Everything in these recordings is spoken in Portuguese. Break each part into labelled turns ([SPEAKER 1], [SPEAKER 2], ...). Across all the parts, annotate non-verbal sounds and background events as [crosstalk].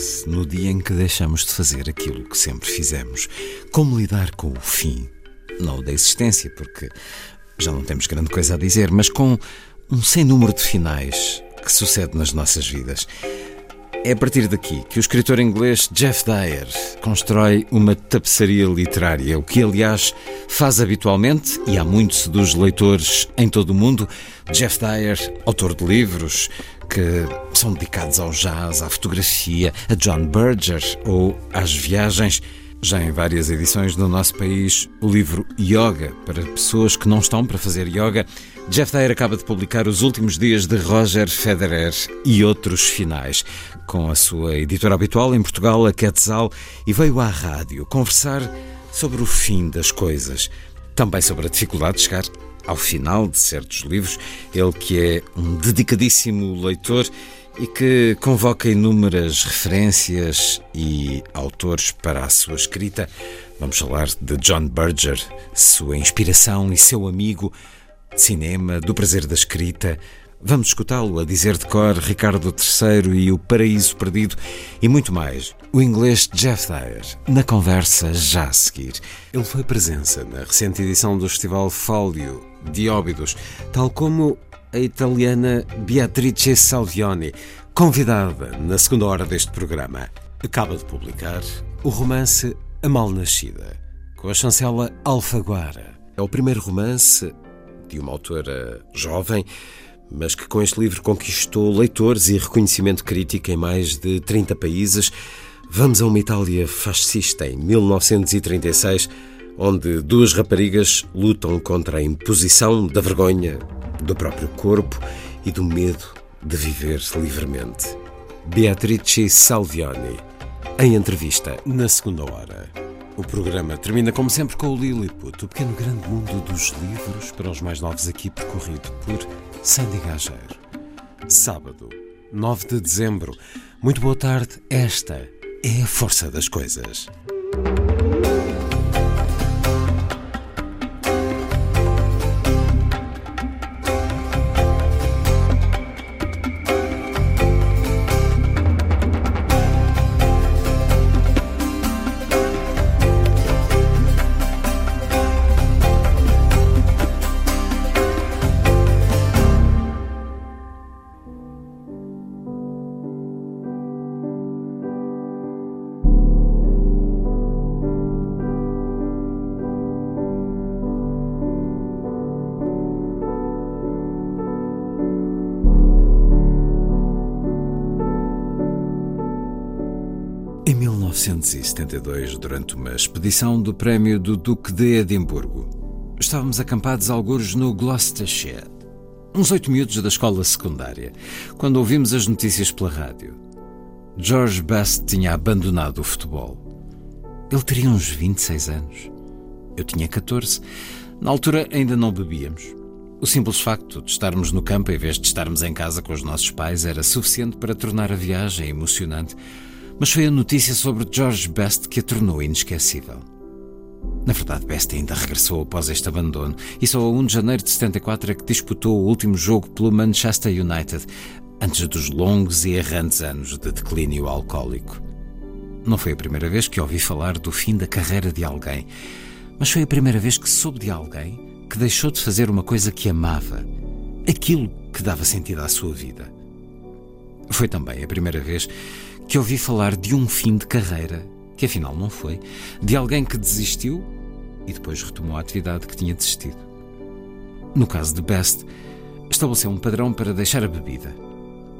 [SPEAKER 1] acontece no dia em que deixamos de fazer aquilo que sempre fizemos? Como lidar com o fim? Não da existência, porque já não temos grande coisa a dizer, mas com um sem número de finais que sucede nas nossas vidas. É a partir daqui que o escritor inglês Jeff Dyer constrói uma tapeçaria literária, o que, aliás, faz habitualmente, e há muitos dos leitores em todo o mundo. Jeff Dyer, autor de livros que são dedicados ao jazz, à fotografia, a John Berger ou às viagens. Já em várias edições no nosso país, o livro Yoga, para pessoas que não estão para fazer yoga, Jeff Dyer acaba de publicar Os Últimos Dias de Roger Federer e Outros Finais, com a sua editora habitual em Portugal, a Quetzal, e veio à rádio conversar sobre o fim das coisas, também sobre a dificuldade de chegar ao final de certos livros, ele que é um dedicadíssimo leitor e que convoca inúmeras referências e autores para a sua escrita. Vamos falar de John Berger, sua inspiração e seu amigo, cinema, do prazer da escrita. Vamos escutá-lo a dizer de cor Ricardo III e o Paraíso Perdido e muito mais. O inglês Jeff Dyer, na conversa já a seguir. Ele foi presença na recente edição do Festival Fólio de Óbidos, tal como a italiana Beatrice Salvioni, convidada na segunda hora deste programa. Acaba de publicar o romance A Malnascida, com a chancela Alfaguara. É o primeiro romance de uma autora jovem, mas que com este livro conquistou leitores e reconhecimento crítico em mais de 30 países. Vamos a uma Itália fascista em 1936, onde duas raparigas lutam contra a imposição da vergonha do próprio corpo e do medo de viver livremente. Beatrice Salvioni, em entrevista na segunda hora. O programa termina, como sempre, com o Lilliput, o pequeno grande mundo dos livros para os mais novos aqui, percorrido por Sandy Gageiro. Sábado, 9 de dezembro. Muito boa tarde. Esta é a força das coisas. 1972, durante uma expedição do prémio do Duque de Edimburgo, estávamos acampados algures no Gloucestershire, uns oito miúdos da escola secundária, quando ouvimos as notícias pela rádio. George Best tinha abandonado o futebol. Ele teria uns 26 anos. Eu tinha 14. Na altura ainda não bebíamos. O simples facto de estarmos no campo em vez de estarmos em casa com os nossos pais era suficiente para tornar a viagem emocionante. Mas foi a notícia sobre George Best que a tornou inesquecível. Na verdade, Best ainda regressou após este abandono e só a 1 de janeiro de 74 é que disputou o último jogo pelo Manchester United, antes dos longos e errantes anos de declínio alcoólico. Não foi a primeira vez que ouvi falar do fim da carreira de alguém, mas foi a primeira vez que soube de alguém que deixou de fazer uma coisa que amava, aquilo que dava sentido à sua vida. Foi também a primeira vez que ouvi falar de um fim de carreira, que afinal não foi, de alguém que desistiu e depois retomou a atividade que tinha desistido. No caso de Best, estabeleceu um padrão para deixar a bebida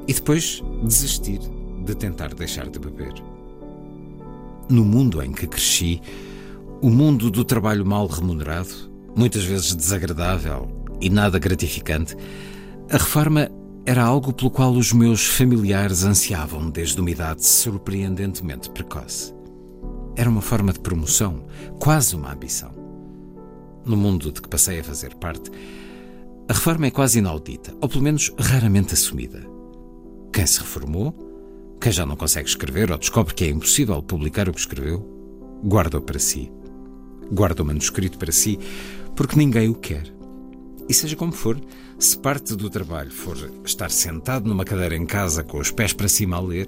[SPEAKER 1] e depois desistir de tentar deixar de beber. No mundo em que cresci, o mundo do trabalho mal remunerado, muitas vezes desagradável e nada gratificante, a reforma era algo pelo qual os meus familiares ansiavam desde uma idade surpreendentemente precoce. Era uma forma de promoção, quase uma ambição. No mundo de que passei a fazer parte, a reforma é quase inaudita, ou pelo menos raramente assumida. Quem se reformou, quem já não consegue escrever ou descobre que é impossível publicar o que escreveu, guarda-o para si guarda o manuscrito para si, porque ninguém o quer. E seja como for, se parte do trabalho for estar sentado numa cadeira em casa com os pés para cima a ler,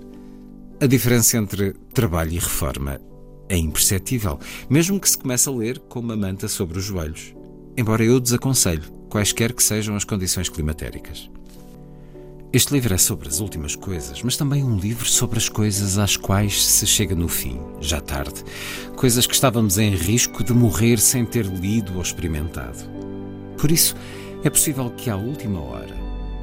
[SPEAKER 1] a diferença entre trabalho e reforma é imperceptível, mesmo que se comece a ler com uma manta sobre os joelhos. Embora eu desaconselho, quaisquer que sejam as condições climatéricas. Este livro é sobre as últimas coisas, mas também um livro sobre as coisas às quais se chega no fim, já tarde. Coisas que estávamos em risco de morrer sem ter lido ou experimentado. Por isso, é possível que à última hora,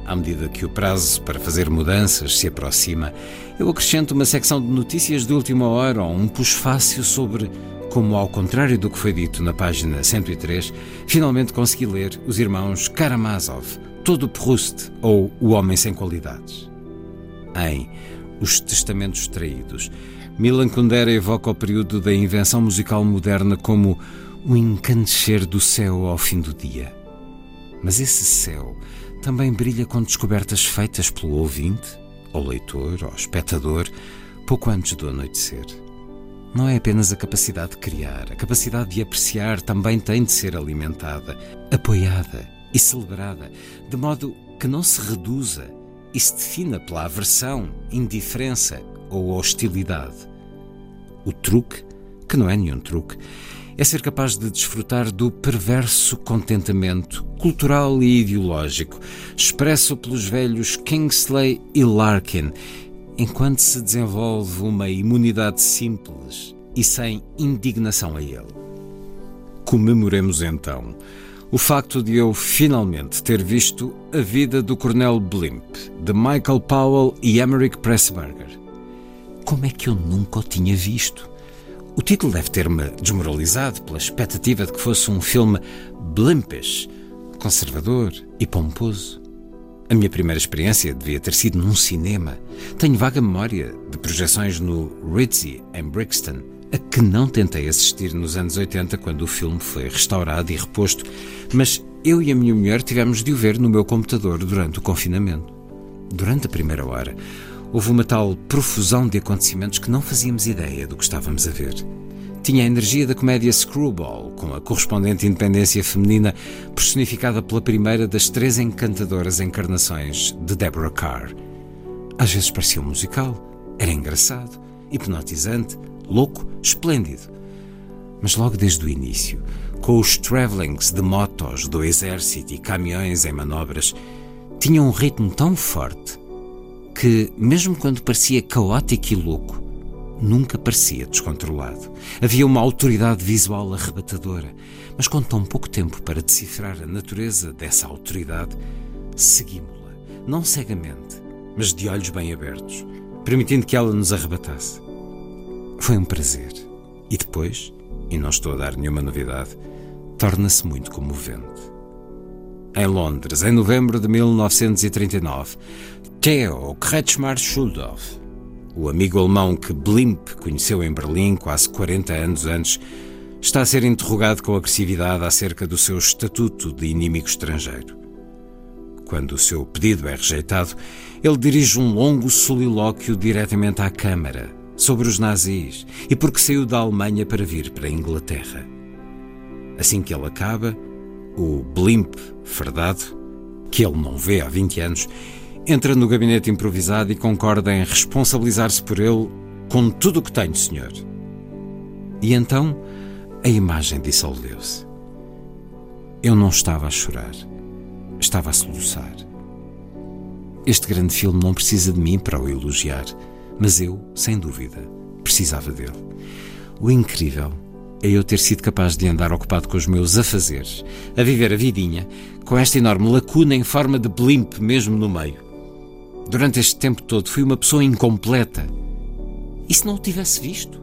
[SPEAKER 1] à medida que o prazo para fazer mudanças se aproxima, eu acrescento uma secção de notícias de última hora ou um push-fácil sobre como, ao contrário do que foi dito na página 103, finalmente consegui ler os irmãos Karamazov Todo Proust ou O Homem Sem Qualidades. Em Os Testamentos Traídos, Milan Kundera evoca o período da invenção musical moderna como o encandecer do céu ao fim do dia. Mas esse céu também brilha com descobertas feitas pelo ouvinte, ou leitor, ou espectador, pouco antes do anoitecer. Não é apenas a capacidade de criar, a capacidade de apreciar também tem de ser alimentada, apoiada e celebrada, de modo que não se reduza e se defina pela aversão, indiferença ou hostilidade. O truque, que não é nenhum truque, é ser capaz de desfrutar do perverso contentamento cultural e ideológico expresso pelos velhos Kingsley e Larkin, enquanto se desenvolve uma imunidade simples e sem indignação a ele. Comemoremos então o facto de eu finalmente ter visto A Vida do Coronel Blimp, de Michael Powell e Emmerich Pressburger. Como é que eu nunca o tinha visto? O título deve ter-me desmoralizado pela expectativa de que fosse um filme blimpish, conservador e pomposo. A minha primeira experiência devia ter sido num cinema. Tenho vaga memória de projeções no Ritzy, em Brixton, a que não tentei assistir nos anos 80 quando o filme foi restaurado e reposto, mas eu e a minha mulher tivemos de o ver no meu computador durante o confinamento. Durante a primeira hora, houve uma tal profusão de acontecimentos que não fazíamos ideia do que estávamos a ver. Tinha a energia da comédia Screwball, com a correspondente independência feminina personificada pela primeira das três encantadoras encarnações de Deborah Carr. Às vezes parecia um musical, era engraçado, hipnotizante, louco, esplêndido. Mas logo desde o início, com os travelings de motos do exército e caminhões em manobras, tinha um ritmo tão forte que, mesmo quando parecia caótico e louco, nunca parecia descontrolado. Havia uma autoridade visual arrebatadora, mas com tão pouco tempo para decifrar a natureza dessa autoridade, seguimos-la, não cegamente, mas de olhos bem abertos, permitindo que ela nos arrebatasse. Foi um prazer. E depois, e não estou a dar nenhuma novidade, torna-se muito comovente. Em Londres, em novembro de 1939, Theo Kretschmar Schuldorf, o amigo alemão que Blimp conheceu em Berlim quase 40 anos antes, está a ser interrogado com agressividade acerca do seu estatuto de inimigo estrangeiro. Quando o seu pedido é rejeitado, ele dirige um longo solilóquio diretamente à Câmara, sobre os nazis e porque saiu da Alemanha para vir para a Inglaterra. Assim que ele acaba, o blimp fardado, que ele não vê há 20 anos, entra no gabinete improvisado e concorda em responsabilizar-se por ele com tudo o que tenho, senhor. E então a imagem dissolveu-se. Eu não estava a chorar, estava a soluçar. Este grande filme não precisa de mim para o elogiar, mas eu, sem dúvida, precisava dele. O incrível é eu ter sido capaz de andar ocupado com os meus afazeres, a viver a vidinha, com esta enorme lacuna em forma de blimp mesmo no meio. Durante este tempo todo fui uma pessoa incompleta. E se não o tivesse visto?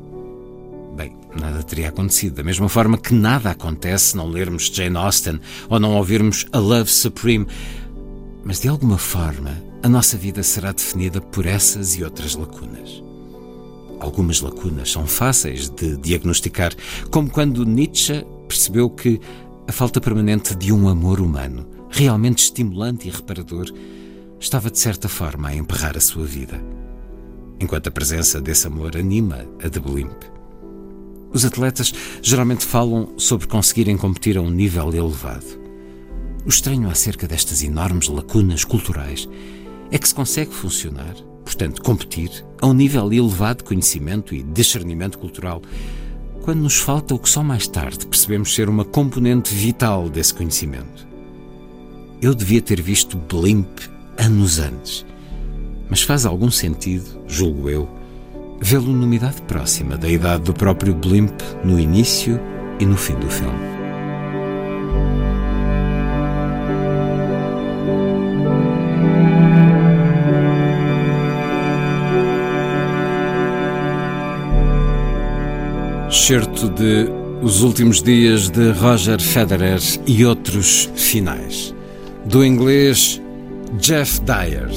[SPEAKER 1] Bem, nada teria acontecido, da mesma forma que nada acontece se não lermos Jane Austen ou não ouvirmos A Love Supreme. Mas de alguma forma, a nossa vida será definida por essas e outras lacunas. Algumas lacunas são fáceis de diagnosticar, como quando Nietzsche percebeu que a falta permanente de um amor humano, realmente estimulante e reparador, estava de certa forma a emperrar a sua vida, enquanto a presença desse amor anima a de Blimp. Os atletas geralmente falam sobre conseguirem competir a um nível elevado. O estranho acerca destas enormes lacunas culturais é que se consegue funcionar portanto, competir a um nível elevado de conhecimento e discernimento cultural, quando nos falta o que só mais tarde percebemos ser uma componente vital desse conhecimento. Eu devia ter visto Blimp anos antes, mas faz algum sentido, julgo eu, vê-lo numa idade próxima da idade do próprio Blimp no início e no fim do filme. Certo de Os Últimos Dias de Roger Federer e Outros Finais. Do inglês Jeff Dyer.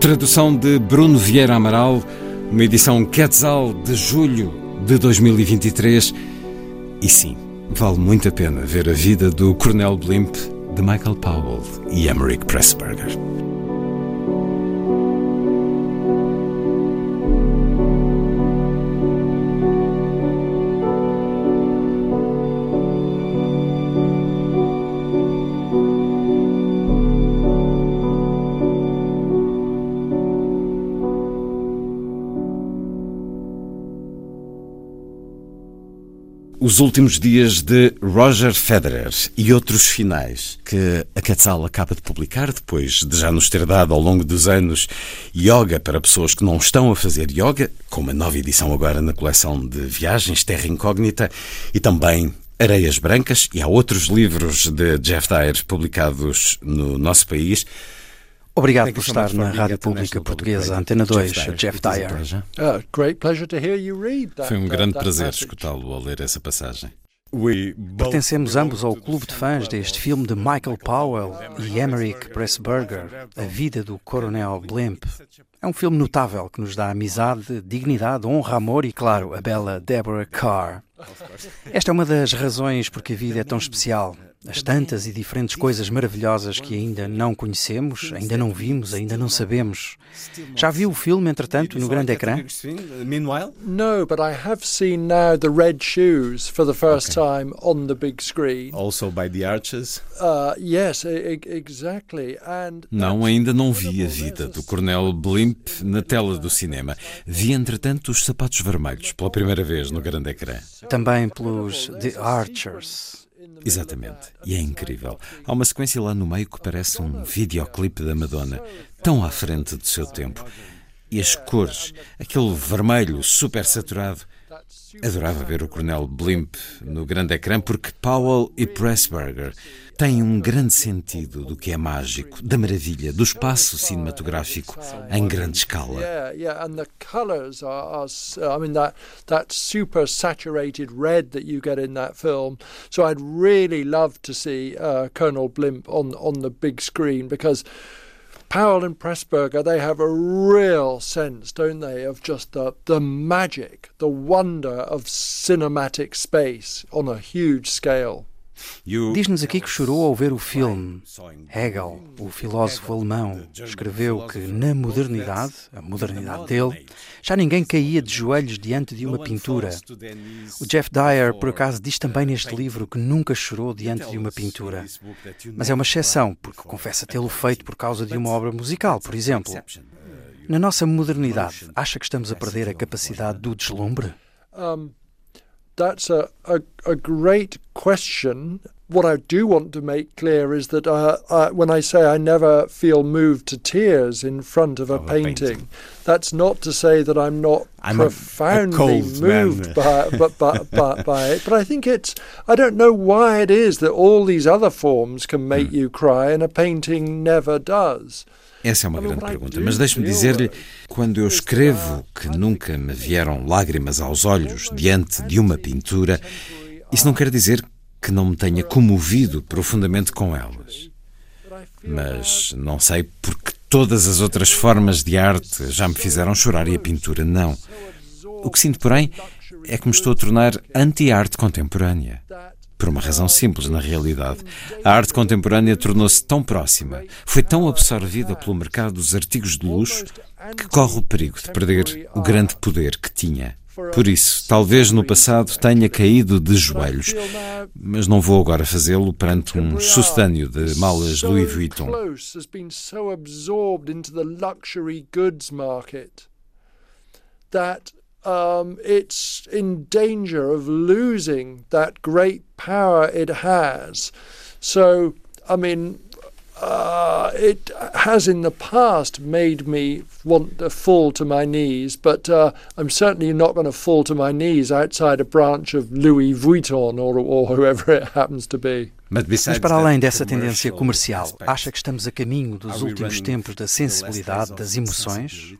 [SPEAKER 1] Tradução de Bruno Vieira Amaral, uma edição Quetzal de julho de 2023. E sim, vale muito a pena ver a vida do Cornel Blimp, de Michael Powell e Emmerich Pressburger. Os últimos dias de Roger Federer e outros finais que a Quetzal acaba de publicar, depois de já nos ter dado ao longo dos anos yoga para pessoas que não estão a fazer yoga, com uma nova edição agora na coleção de viagens Terra Incógnita e também Areias Brancas, e há outros livros de Jeff Dyer publicados no nosso país.
[SPEAKER 2] Obrigado por estar na Rádio Pública Portuguesa, Antena 2, Jeff Dyer.
[SPEAKER 1] Foi um grande prazer escutá-lo a ler essa passagem.
[SPEAKER 2] Pertencemos ambos ao clube de fãs deste filme de Michael Powell e Emmerich Pressburger, A Vida do Coronel Blimp. É um filme notável que nos dá amizade, dignidade, honra, amor e, claro, a bela Deborah Carr. Esta é uma das razões porque a vida é tão especial as tantas e diferentes coisas maravilhosas que ainda não conhecemos, ainda não vimos, ainda não sabemos. Já viu o filme, entretanto, no grande ecrã?
[SPEAKER 3] No, but I have seen now the red shoes for the first time on the big screen.
[SPEAKER 1] Also by the Arches?
[SPEAKER 3] Uh, yes, exactly. And
[SPEAKER 1] não, ainda não vi a vida do Coronel Blimp na tela do cinema. Vi, entretanto, os sapatos vermelhos pela primeira vez no grande ecrã.
[SPEAKER 2] Também pelos The Archers.
[SPEAKER 1] Exatamente, e é incrível. Há uma sequência lá no meio que parece um videoclipe da Madonna, tão à frente do seu tempo. E as cores, aquele vermelho super saturado. Adorava ver o Coronel Blimp no grande ecrã porque Powell e Pressburger têm um grande sentido do que é mágico, da maravilha, do espaço cinematográfico em grande escala.
[SPEAKER 3] So I'd really love to see uh, Colonel Blimp on on the big screen because Powell and Pressburger, they have a real sense, don't they, of just the, the magic, the wonder of cinematic space on a huge scale.
[SPEAKER 2] Diz-nos aqui que chorou ao ver o filme. Hegel, o filósofo alemão, escreveu que na modernidade, a modernidade dele, já ninguém caía de joelhos diante de uma pintura. O Jeff Dyer, por acaso, diz também neste livro que nunca chorou diante de uma pintura. Mas é uma exceção, porque confessa tê-lo feito por causa de uma obra musical, por exemplo. Na nossa modernidade, acha que estamos a perder a capacidade do deslumbre?
[SPEAKER 3] Um, that's a, a, a great question. What I do want to make clear is that uh, I, when I say I never feel moved to tears in front of a, of painting, a painting, that's not to say that I'm not I'm profoundly a, moved by, but, by, [laughs] by, by, it. But I think it's, I don't know why it is that all these other forms can make mm. you cry and a painting never does.
[SPEAKER 1] Essa é uma grande pergunta, mas deixe-me dizer-lhe, quando eu escrevo que nunca me vieram lágrimas aos olhos diante de uma pintura, isso não quer dizer que não me tenha comovido profundamente com elas. Mas não sei porque todas as outras formas de arte já me fizeram chorar e a pintura não. O que sinto, porém, é que me estou a tornar anti-arte contemporânea. Por uma razão simples, na realidade. A arte contemporânea tornou-se tão próxima, foi tão absorvida pelo mercado dos artigos de luxo, que corre o perigo de perder o grande poder que tinha. Por isso, talvez no passado tenha caído de joelhos, mas não vou agora fazê-lo perante um sucedâneo de malas Louis Vuitton.
[SPEAKER 3] that um, it's in danger of losing that great power it has. So, I mean, uh, it has in the past made me want to fall to my knees, but uh, I'm certainly not going to fall to my knees outside a branch of Louis Vuitton or, or whoever it happens to be.
[SPEAKER 2] Mas para além dessa tendência comercial, acha que estamos a caminho dos últimos tempos da sensibilidade, das emoções?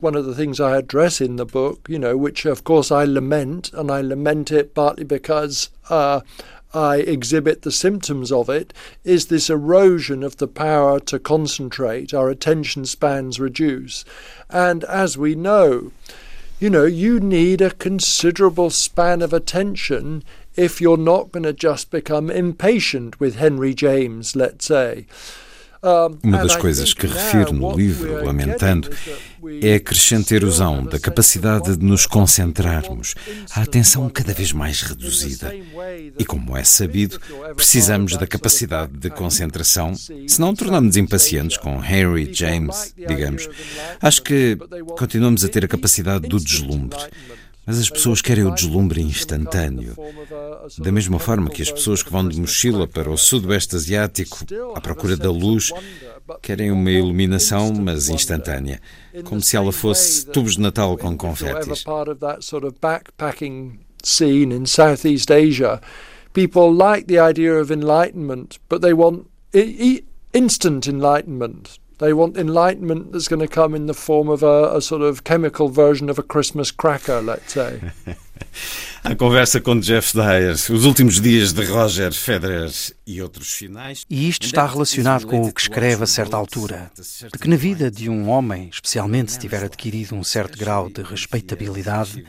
[SPEAKER 3] One of the things I address in the book, you know, which of course I lament, and I lament it partly because uh, I exhibit the symptoms of it, is this erosion of the power to concentrate. Our attention spans reduce. And as we know, you know, you need a considerable span of attention if you're not going to just become impatient with Henry James, let's say.
[SPEAKER 1] Uma das coisas que refiro no livro, lamentando, é a crescente erosão da capacidade de nos concentrarmos, a atenção cada vez mais reduzida. E como é sabido, precisamos da capacidade de concentração, senão tornamos impacientes com Harry James, digamos. Acho que continuamos a ter a capacidade do deslumbre. Mas as pessoas querem o deslumbre instantâneo. Da mesma forma que as pessoas que vão de mochila para o sudoeste asiático à procura da luz querem uma iluminação, mas instantânea, como se ela fosse tubos de Natal com confetes.
[SPEAKER 3] scene in Southeast Asia, people like the idea of enlightenment, but they want instant enlightenment. They want enlightenment that's going to come in the form of a, a sort of chemical version of a Christmas cracker, let's say. [laughs]
[SPEAKER 1] A conversa com Jeff Dyer, os últimos dias de Roger Federer e outros finais.
[SPEAKER 2] E isto está relacionado com o que escreve a certa altura, de que na vida de um homem, especialmente se tiver adquirido um certo grau de respeitabilidade,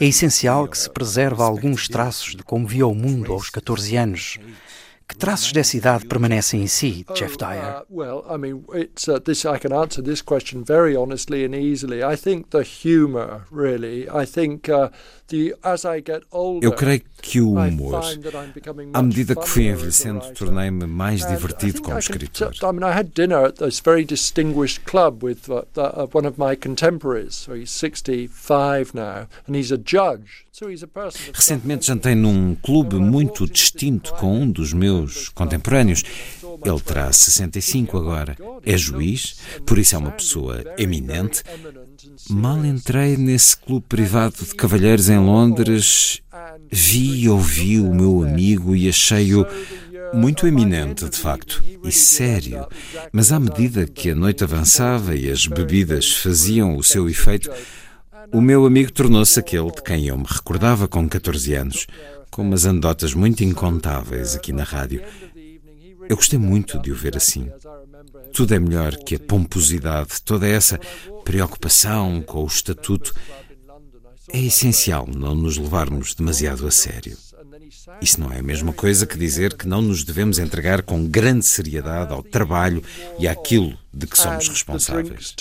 [SPEAKER 2] é essencial que se preserve alguns traços de como via o mundo aos 14 anos que traços dessa idade permanecem em si, Jeff Dyer?
[SPEAKER 1] Eu creio que o humor, à medida que fui envelhecendo, tornei-me mais divertido como escritor.
[SPEAKER 3] I mean, I had dinner at this very distinguished club with one of my contemporaries. So he's 65 now, and he's a judge.
[SPEAKER 1] Recentemente jantei num clube muito distinto com um dos meus contemporâneos. Ele terá 65 agora. É juiz, por isso é uma pessoa eminente. Mal entrei nesse clube privado de cavalheiros em Londres, vi e ouvi o meu amigo e achei-o muito eminente, de facto, e sério. Mas à medida que a noite avançava e as bebidas faziam o seu efeito, o meu amigo tornou-se aquele de quem eu me recordava com 14 anos, com umas anedotas muito incontáveis aqui na rádio. Eu gostei muito de o ver assim. Tudo é melhor que a pomposidade, toda essa preocupação com o estatuto. É essencial não nos levarmos demasiado a sério. Isso não é a mesma coisa que dizer que não nos devemos entregar com grande seriedade ao trabalho e àquilo de que somos responsáveis.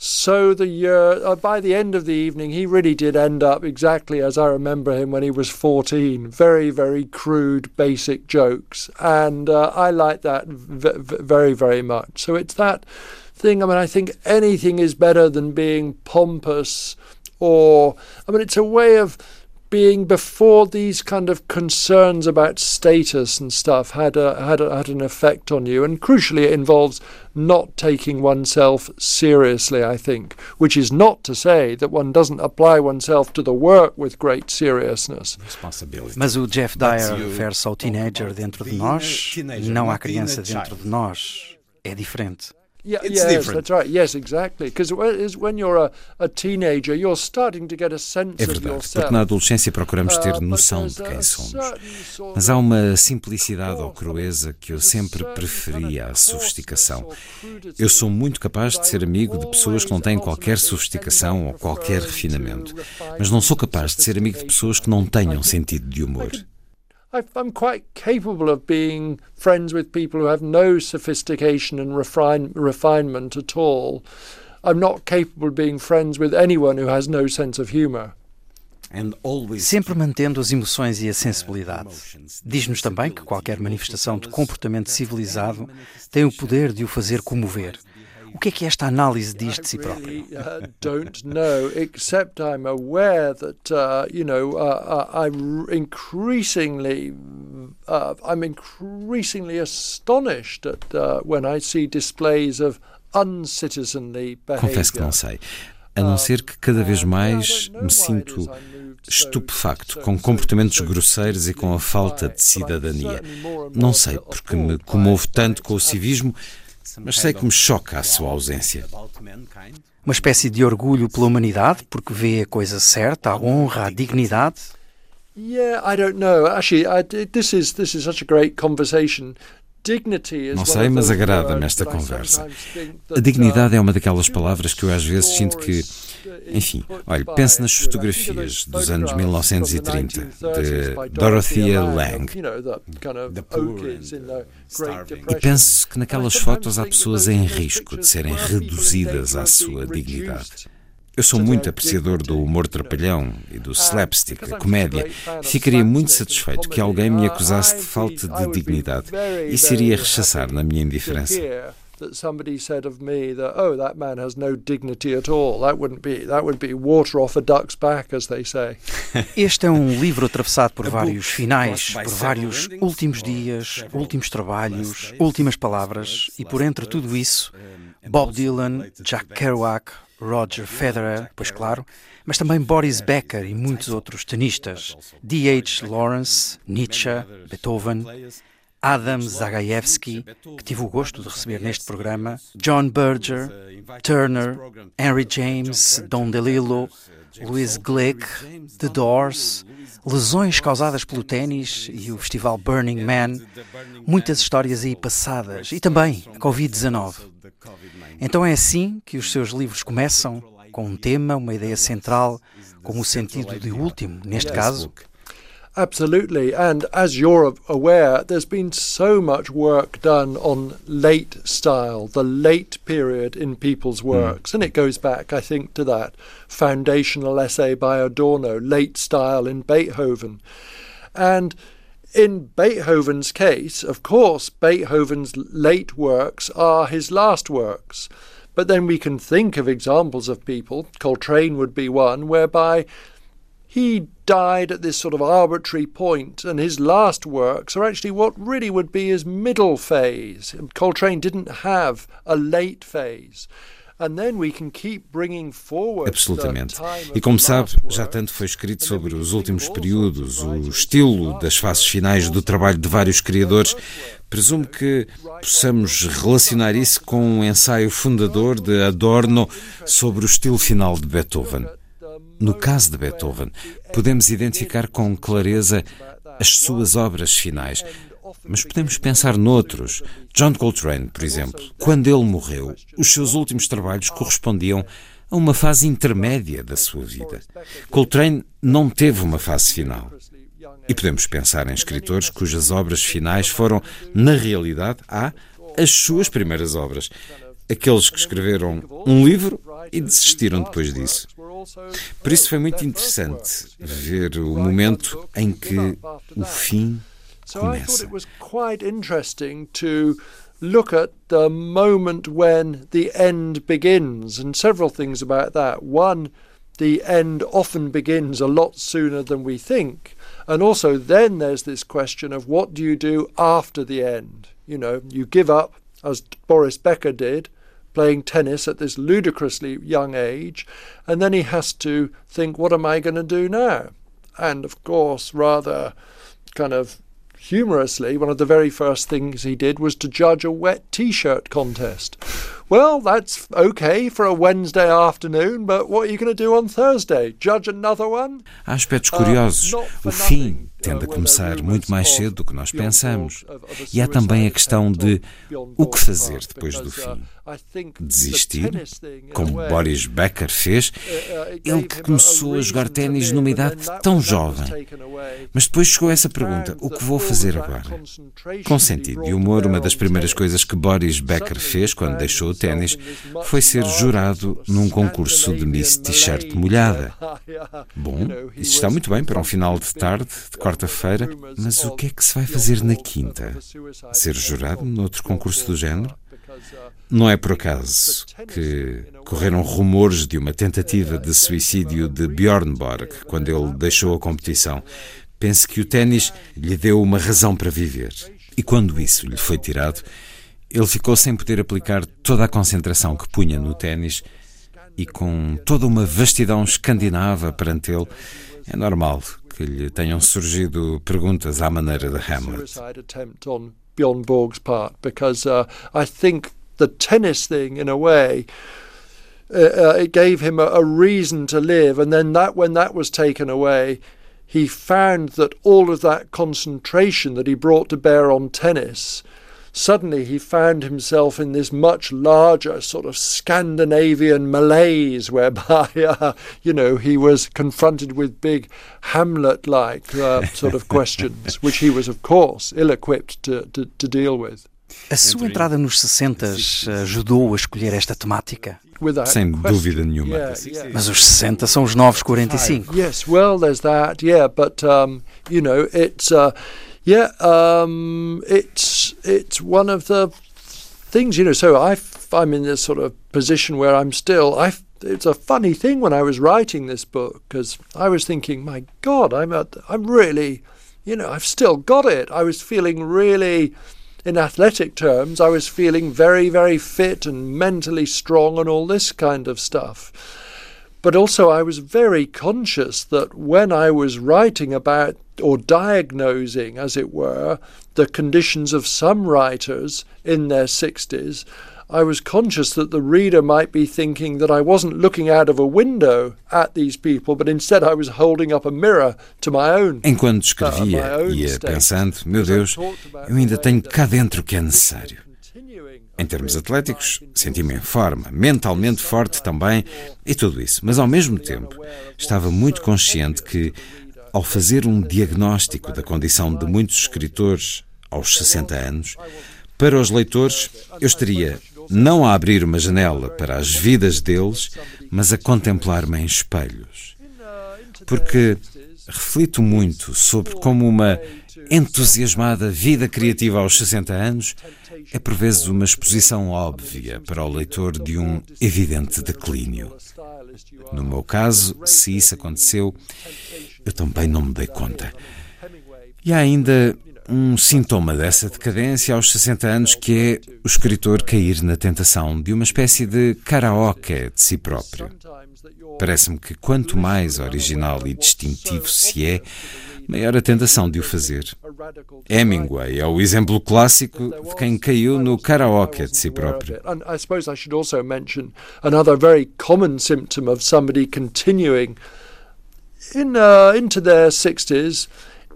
[SPEAKER 3] So the year, uh, by the end of the evening, he really did end up exactly as I remember him when he was 14. Very, very crude, basic jokes. And uh, I like that very, very much. So it's that thing. I mean, I think anything is better than being pompous or, I mean, it's a way of being before these kind of concerns about status and stuff had a, had a, had an effect on you. And crucially it involves not taking oneself seriously I think which is not to say that one doesn't apply oneself to the work with great seriousness.
[SPEAKER 2] Mas o Jeff Dyer refere-se ao teenager dentro de nós não à criança dentro de nós é diferente
[SPEAKER 3] Yeah, it's yes, different. that's right. Yes, exactly. Because when you're a, a teenager, you're starting to get a sense
[SPEAKER 1] é verdade, porque na adolescência procuramos ter uh, noção de quem somos. Mas há uma simplicidade ou crueza que eu sempre preferi à sofisticação. Eu sou muito capaz de ser amigo de pessoas que não têm qualquer sofisticação ou qualquer refinamento, mas não sou capaz de ser amigo de pessoas que não tenham sentido de humor.
[SPEAKER 3] I'm quite capable of being friends with people who have no sophistication and refine, refinement at all. I'm not capable of being friends with anyone who has no sense of humour.
[SPEAKER 2] Sempre mantendo as emoções e a sensibilidade. Diz-nos também que qualquer manifestação de comportamento civilizado tem o poder de o fazer comover, O que é que esta análise diz de si próprio?
[SPEAKER 3] I uh, don't know, except I'm aware that uh, you know uh, I'm increasingly I'm increasingly astonished at when I see displays of uncitizenly behavior.
[SPEAKER 1] Confesso que não sei. A não ser que cada vez mais me sinto estupefacto com comportamentos grosseiros e com a falta de cidadania. Não sei porque me comovo tanto com o civismo mas sei que me choca a sua ausência.
[SPEAKER 2] Uma espécie de orgulho pela humanidade, porque vê a coisa certa, a honra, a dignidade?
[SPEAKER 3] Yeah, I don't know. Actually, I, this is this is such a great conversation.
[SPEAKER 1] Não sei, mas agrada-me esta conversa. A dignidade é uma daquelas palavras que eu às vezes sinto que enfim, olhe, pense nas fotografias dos anos 1930 de Dorothea Lange. E pense que naquelas fotos há pessoas em risco de serem reduzidas à sua dignidade. Eu sou muito apreciador do humor trapalhão e do slapstick, a comédia. Ficaria muito satisfeito que alguém me acusasse de falta de dignidade. Isso iria rechaçar na minha indiferença
[SPEAKER 3] that somebody said of me that oh that man has no dignity at all. That wouldn't be that would be water off a duck's back, as they say. [laughs]
[SPEAKER 2] Este é um livro atravessado por vários finais, por vários últimos dias, últimos trabalhos, últimas palavras e por entre tudo isso, Bob Dylan, Jack Kerouac, Roger Federer, pois claro, mas também Boris Becker e muitos outros tenistas, D.H. Lawrence, Nietzsche, Beethoven, Adam Zagajewski, que tive o gosto de receber neste programa, John Berger, Turner, Henry James, Don DeLillo, Louis Glick, The Doors, lesões causadas pelo ténis e o festival Burning Man, muitas histórias aí passadas e também a Covid-19. Então é assim que os seus livros começam, com um tema, uma ideia central, com o sentido de último, neste caso,
[SPEAKER 3] Absolutely. And as you're aware, there's been so much work done on late style, the late period in people's hmm. works. Mm. And it goes back, I think, to that foundational essay by Adorno, Late Style in Beethoven. And in Beethoven's case, of course, Beethoven's late works are his last works. But then we can think of examples of people, Coltrane would be one, whereby he died at this sort of arbitrary point, and his last works are actually what really would be his middle phase. Coltrane didn't have a late phase.
[SPEAKER 1] Absolutamente. E como sabe, já tanto foi escrito sobre os últimos períodos, o estilo das fases finais do trabalho de vários criadores. Presumo que possamos relacionar isso com um ensaio fundador de Adorno sobre o estilo final de Beethoven. No caso de Beethoven, podemos identificar com clareza as suas obras finais, mas podemos pensar noutros. John Coltrane, por exemplo, quando ele morreu, os seus últimos trabalhos correspondiam a uma fase intermédia da sua vida. Coltrane não teve uma fase final. E podemos pensar em escritores cujas obras finais foram, na realidade, há as suas primeiras obras. Aqueles que escreveram um livro e desistiram depois disso. Por isso foi muito interessante ver o momento em que o fim começa.
[SPEAKER 3] look at the moment when the end begins, and several things about that. One, the end often begins a lot sooner than we think. And also, then there's this question of what do you do after the end? You know, you give up, as Boris Becker did, playing tennis at this ludicrously young age, and then he has to think, what am I going to do now? And of course, rather kind of humorously, one of the very first things he did was to judge a wet t shirt contest. Well, that's okay for a Wednesday afternoon, but what are you going to do on Thursday? Judge another one?
[SPEAKER 1] Há aspectos curiosos. O fim tende a começar muito mais cedo do que nós pensamos. E há também a questão de o que fazer depois do fim. Desistir, como Boris Becker fez, ele que começou a jogar ténis numa idade tão jovem. Mas depois chegou essa pergunta: o que vou fazer agora? Com sentido de humor, uma das primeiras coisas que Boris Becker fez quando deixou o ténis foi ser jurado num concurso de Miss T-shirt molhada. [laughs] Bom, isso está muito bem para um final de tarde, de quarta-feira, mas o que é que se vai fazer na quinta? Ser jurado noutro concurso do género? Não é por acaso que correram rumores de uma tentativa de suicídio de Bjorn Borg quando ele deixou a competição. Penso que o ténis lhe deu uma razão para viver. E quando isso lhe foi tirado, ele ficou sem poder aplicar toda a concentração que punha no ténis e com toda uma vastidão escandinava perante ele, é normal que lhe tenham surgido perguntas à maneira de Hamlet.
[SPEAKER 3] Bjorn Borg's part, because uh, I think the tennis thing, in a way, uh, uh, it gave him a, a reason to live, and then that when that was taken away, he found that all of that concentration that he brought to bear on tennis suddenly he found himself in this much larger sort of Scandinavian malaise, whereby, [laughs] uh, you know, he was confronted with big Hamlet like uh, sort of questions, [laughs] which he was, of course, ill equipped to, to, to deal with.
[SPEAKER 2] A sua entrada nos 60 ajudou a escolher esta temática?
[SPEAKER 1] Sem dúvida nenhuma.
[SPEAKER 2] Yeah, yeah. Mas os 60 são os novos 45.
[SPEAKER 3] Yes, well, there's that, yeah, but, um, you know, it's. Uh, Yeah, um, it's it's one of the things you know. So I I'm in this sort of position where I'm still I. It's a funny thing when I was writing this book because I was thinking, my God, I'm at, I'm really, you know, I've still got it. I was feeling really, in athletic terms, I was feeling very, very fit and mentally strong and all this kind of stuff. But also, I was very conscious that when I was writing about or diagnosing, as it were, the conditions of some writers in their 60s, I was conscious that the reader might be thinking that I wasn't looking out of a window at these people, but instead I was holding up a mirror to my own.
[SPEAKER 1] Enquanto escrevia, uh, ia pensando: meu Deus, eu ainda tenho cá dentro o que é necessário. Em termos atléticos, senti-me em forma, mentalmente forte também e tudo isso. Mas ao mesmo tempo, estava muito consciente que, ao fazer um diagnóstico da condição de muitos escritores aos 60 anos, para os leitores, eu estaria não a abrir uma janela para as vidas deles, mas a contemplar-me em espelhos. Porque reflito muito sobre como uma entusiasmada vida criativa aos 60 anos é por vezes uma exposição óbvia para o leitor de um evidente declínio. No meu caso, se isso aconteceu, eu também não me dei conta. E há ainda um sintoma dessa decadência aos 60 anos que é o escritor cair na tentação de uma espécie de karaoke de si próprio. Parece-me que quanto mais original e distintivo se é, maior a tentação de o fazer. Hemingway é o exemplo clássico de quem caiu no karaoke de si próprio.
[SPEAKER 3] I suppose I should also mention another very common symptom of somebody continuing in uh, into their 60s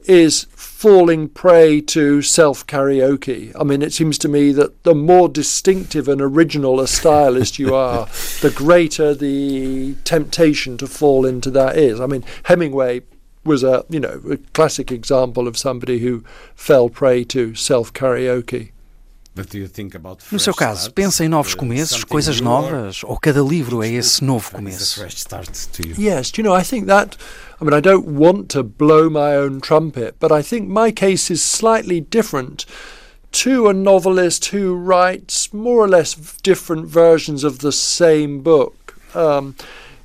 [SPEAKER 3] is falling prey to self karaoke. I mean, it seems to me that the more distinctive and original a stylist you are, the greater the temptation to fall into that is. I mean, Hemingway was a you know a classic example of somebody who fell prey to self karaoke.
[SPEAKER 2] No seu caso, pensa em novos começos, coisas novas, ou cada livro é esse novo começo?
[SPEAKER 3] Yes, you know, I think that I mean I don't want to blow my own trumpet, but I think my case is slightly different to a novelist who writes more or less different versions of the same book. Um,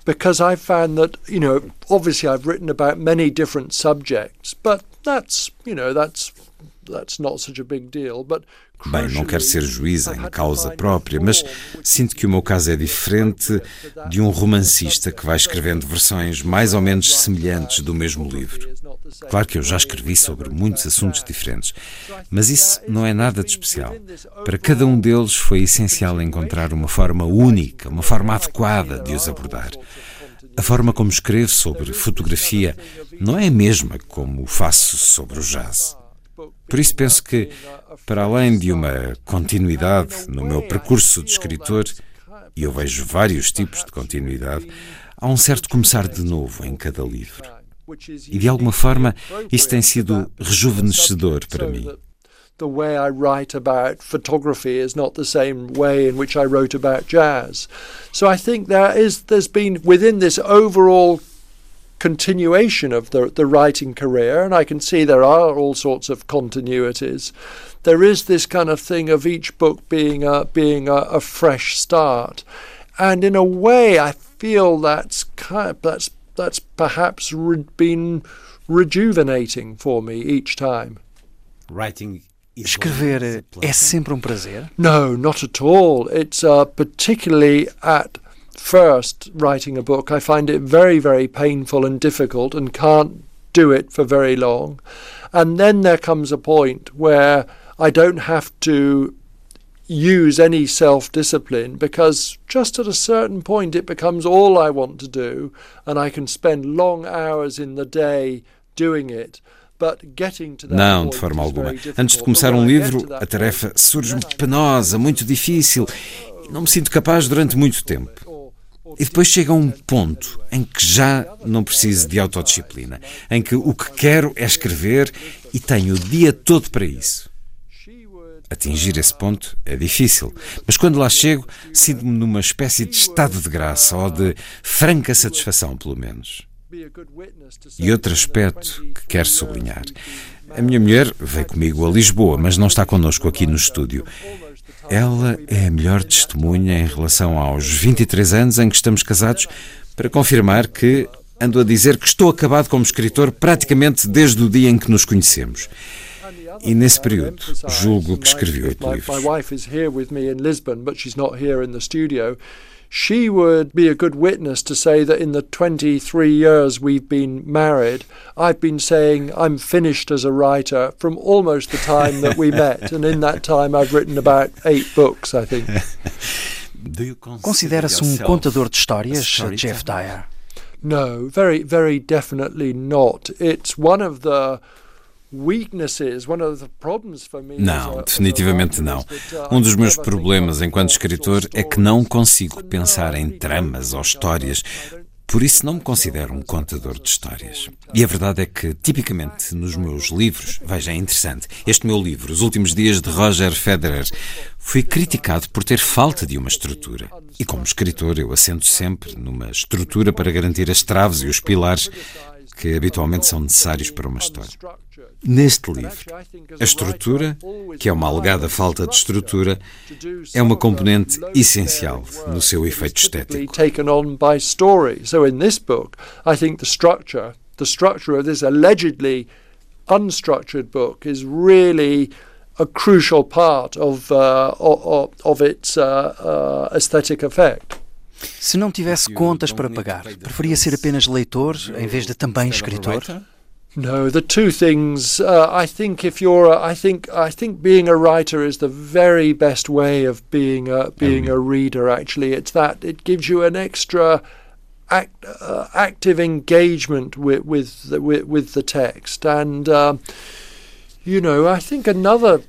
[SPEAKER 3] because I found that, you know, obviously I've written about many different subjects, but that's, you know, that's
[SPEAKER 1] Bem, não quero ser juiz em causa própria, mas sinto que o meu caso é diferente de um romancista que vai escrevendo versões mais ou menos semelhantes do mesmo livro. Claro que eu já escrevi sobre muitos assuntos diferentes, mas isso não é nada de especial. Para cada um deles foi essencial encontrar uma forma única, uma forma adequada de os abordar. A forma como escrevo sobre fotografia não é a mesma como faço sobre o jazz. Por isso penso que, para além de uma continuidade no meu percurso de escritor, e eu vejo vários tipos de continuidade, há um certo começar de novo em cada livro. E de alguma forma isso tem sido rejuvenescedor para mim.
[SPEAKER 3] the way I write about photography is not the same way in which I wrote about jazz. So I think there is there's been within this overall continuation of the, the writing career, and I can see there are all sorts of continuities. There is this kind of thing of each book being a, being a, a fresh start, and in a way, I feel that's kind of, that's that's perhaps re- been rejuvenating for me each time.
[SPEAKER 1] Writing
[SPEAKER 2] Escrever é sempre um prazer?
[SPEAKER 3] No, not at all. It's uh, particularly at first writing a book, I find it very, very painful and difficult and can't do it for very long. And then there comes a point where I don't have to use any self discipline because just at a certain point it becomes all I want to do, and I can spend long hours in the day doing it.
[SPEAKER 1] Não, de forma alguma. Antes de começar um livro, a tarefa surge-me penosa, muito difícil. E Não me sinto capaz durante muito tempo. E depois chega um ponto em que já não preciso de autodisciplina, em que o que quero é escrever e tenho o dia todo para isso. Atingir esse ponto é difícil, mas quando lá chego, sinto-me numa espécie de estado de graça ou de franca satisfação, pelo menos. E outro aspecto que quero sublinhar. A minha mulher veio comigo a Lisboa, mas não está connosco aqui no estúdio. Ela é a melhor testemunha em relação aos 23 anos em que estamos casados para confirmar que ando a dizer que estou acabado como escritor praticamente desde o dia em que nos conhecemos. E nesse período, julgo que escrevi oito livros.
[SPEAKER 3] She would be a good witness to say that in the 23 years we've been married, I've been saying I'm finished as a writer from almost the time that we met. And in that time, I've written about eight books, I think. [laughs]
[SPEAKER 2] Considera-se um contador de histórias, Jeff Dyer?
[SPEAKER 3] No, very, very definitely not. It's one of the
[SPEAKER 1] Não, definitivamente não. Uh, um dos meus problemas enquanto escritor é que não consigo pensar em tramas ou histórias. Por isso não me considero um contador de histórias. E a verdade é que, tipicamente, nos meus livros, veja, é interessante, este meu livro, Os Últimos Dias de Roger Federer, foi criticado por ter falta de uma estrutura. E como escritor, eu assento sempre numa estrutura para garantir as traves e os pilares que habitualmente são necessários para uma história. Neste livro, a estrutura, que é uma alegada falta de estrutura, é uma componente essencial no seu efeito estético.
[SPEAKER 3] So in this book, I think the structure, the structure of this allegedly unstructured book is really a crucial part of, uh, of, of its uh, uh, aesthetic effect.
[SPEAKER 2] Se não tivesse contas para pagar, preferia ser apenas leitor em vez de também escritor?
[SPEAKER 3] No, the two things. Uh, I think if you're, a, I think, I think being a writer is the very best way of being a being a reader. Actually, it's that it gives you an extra act, uh, active engagement with with the, with, with the text, and uh, you know, I think another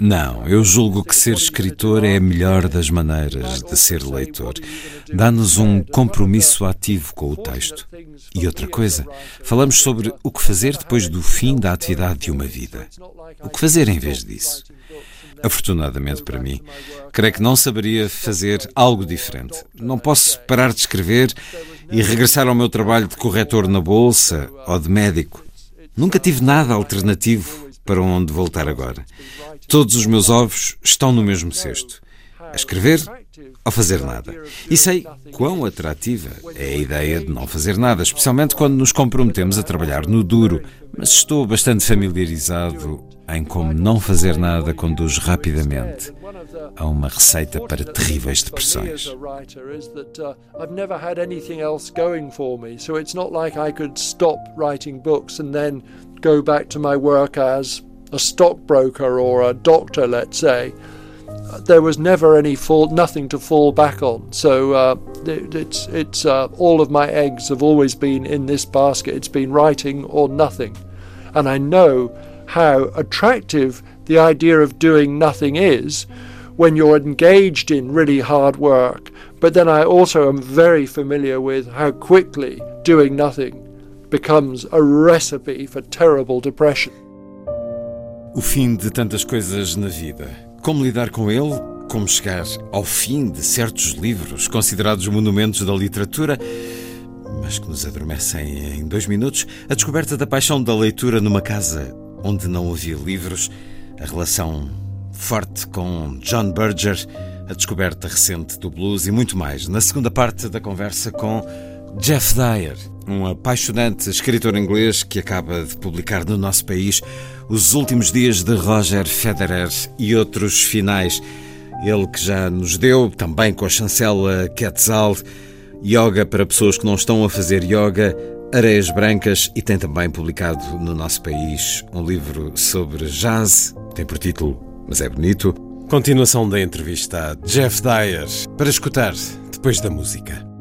[SPEAKER 1] Não, eu julgo que ser escritor é a melhor das maneiras de ser leitor. Dá-nos um compromisso ativo com o texto. E outra coisa, falamos sobre o que fazer depois do fim da atividade de uma vida. O que fazer em vez disso? Afortunadamente para mim, creio que não saberia fazer algo diferente. Não posso parar de escrever e regressar ao meu trabalho de corretor na bolsa ou de médico. Nunca tive nada alternativo para onde voltar agora. Todos os meus ovos estão no mesmo cesto. A escrever ou fazer nada. E sei quão atrativa é a ideia de não fazer nada, especialmente quando nos comprometemos a trabalhar no duro, mas estou bastante familiarizado em como não fazer nada conduz rapidamente a uma receita para terríveis depressões.
[SPEAKER 3] I've go back to my work as a stockbroker or a doctor, let's say. There was never any fall, nothing to fall back on. So uh, it, it's it's uh, all of my eggs have always been in this basket. It's been writing or nothing, and I know how attractive the idea of doing nothing is when you're engaged in really hard work. But then I also am very familiar with how quickly doing nothing becomes a recipe for terrible depression.
[SPEAKER 1] O fim de tantas coisas na vida. Como lidar com ele? Como chegar ao fim de certos livros considerados monumentos da literatura? mas que nos adormecem em dois minutos, a descoberta da paixão da leitura numa casa onde não havia livros, a relação forte com John Berger, a descoberta recente do blues e muito mais. Na segunda parte da conversa com Jeff Dyer, um apaixonante escritor inglês que acaba de publicar no nosso país Os Últimos Dias de Roger Federer e outros finais. Ele que já nos deu, também com a chancela Quetzal, yoga para pessoas que não estão a fazer yoga, Areias Brancas e tem também publicado no nosso país um livro sobre jazz, tem por título, mas é bonito. Continuação da entrevista a Jeff Dyer para escutar depois da música.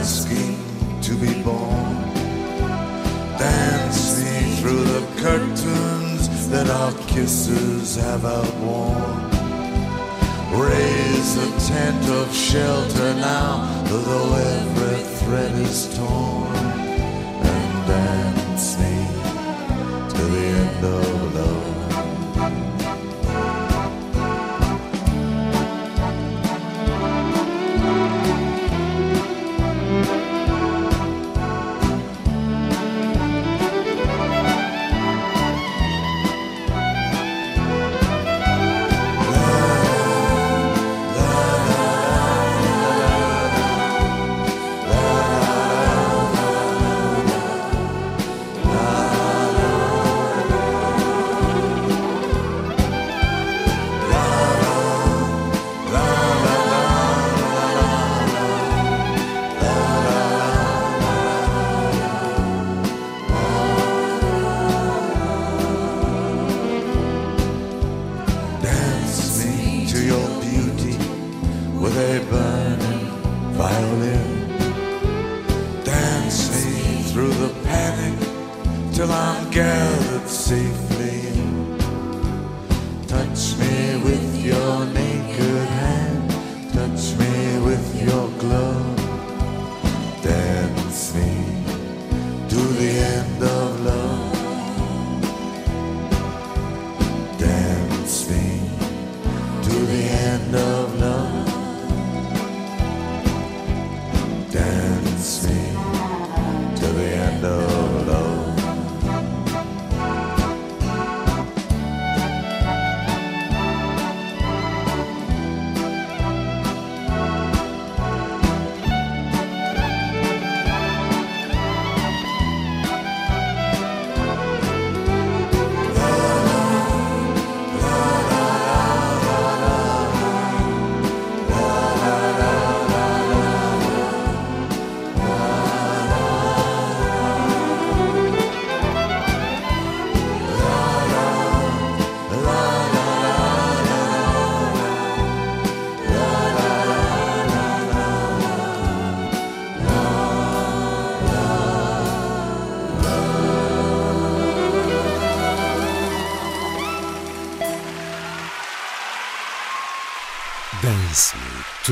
[SPEAKER 4] Asking to be born. Dance me through the curtains that our kisses have outworn. Raise a tent of shelter now, though every thread is torn.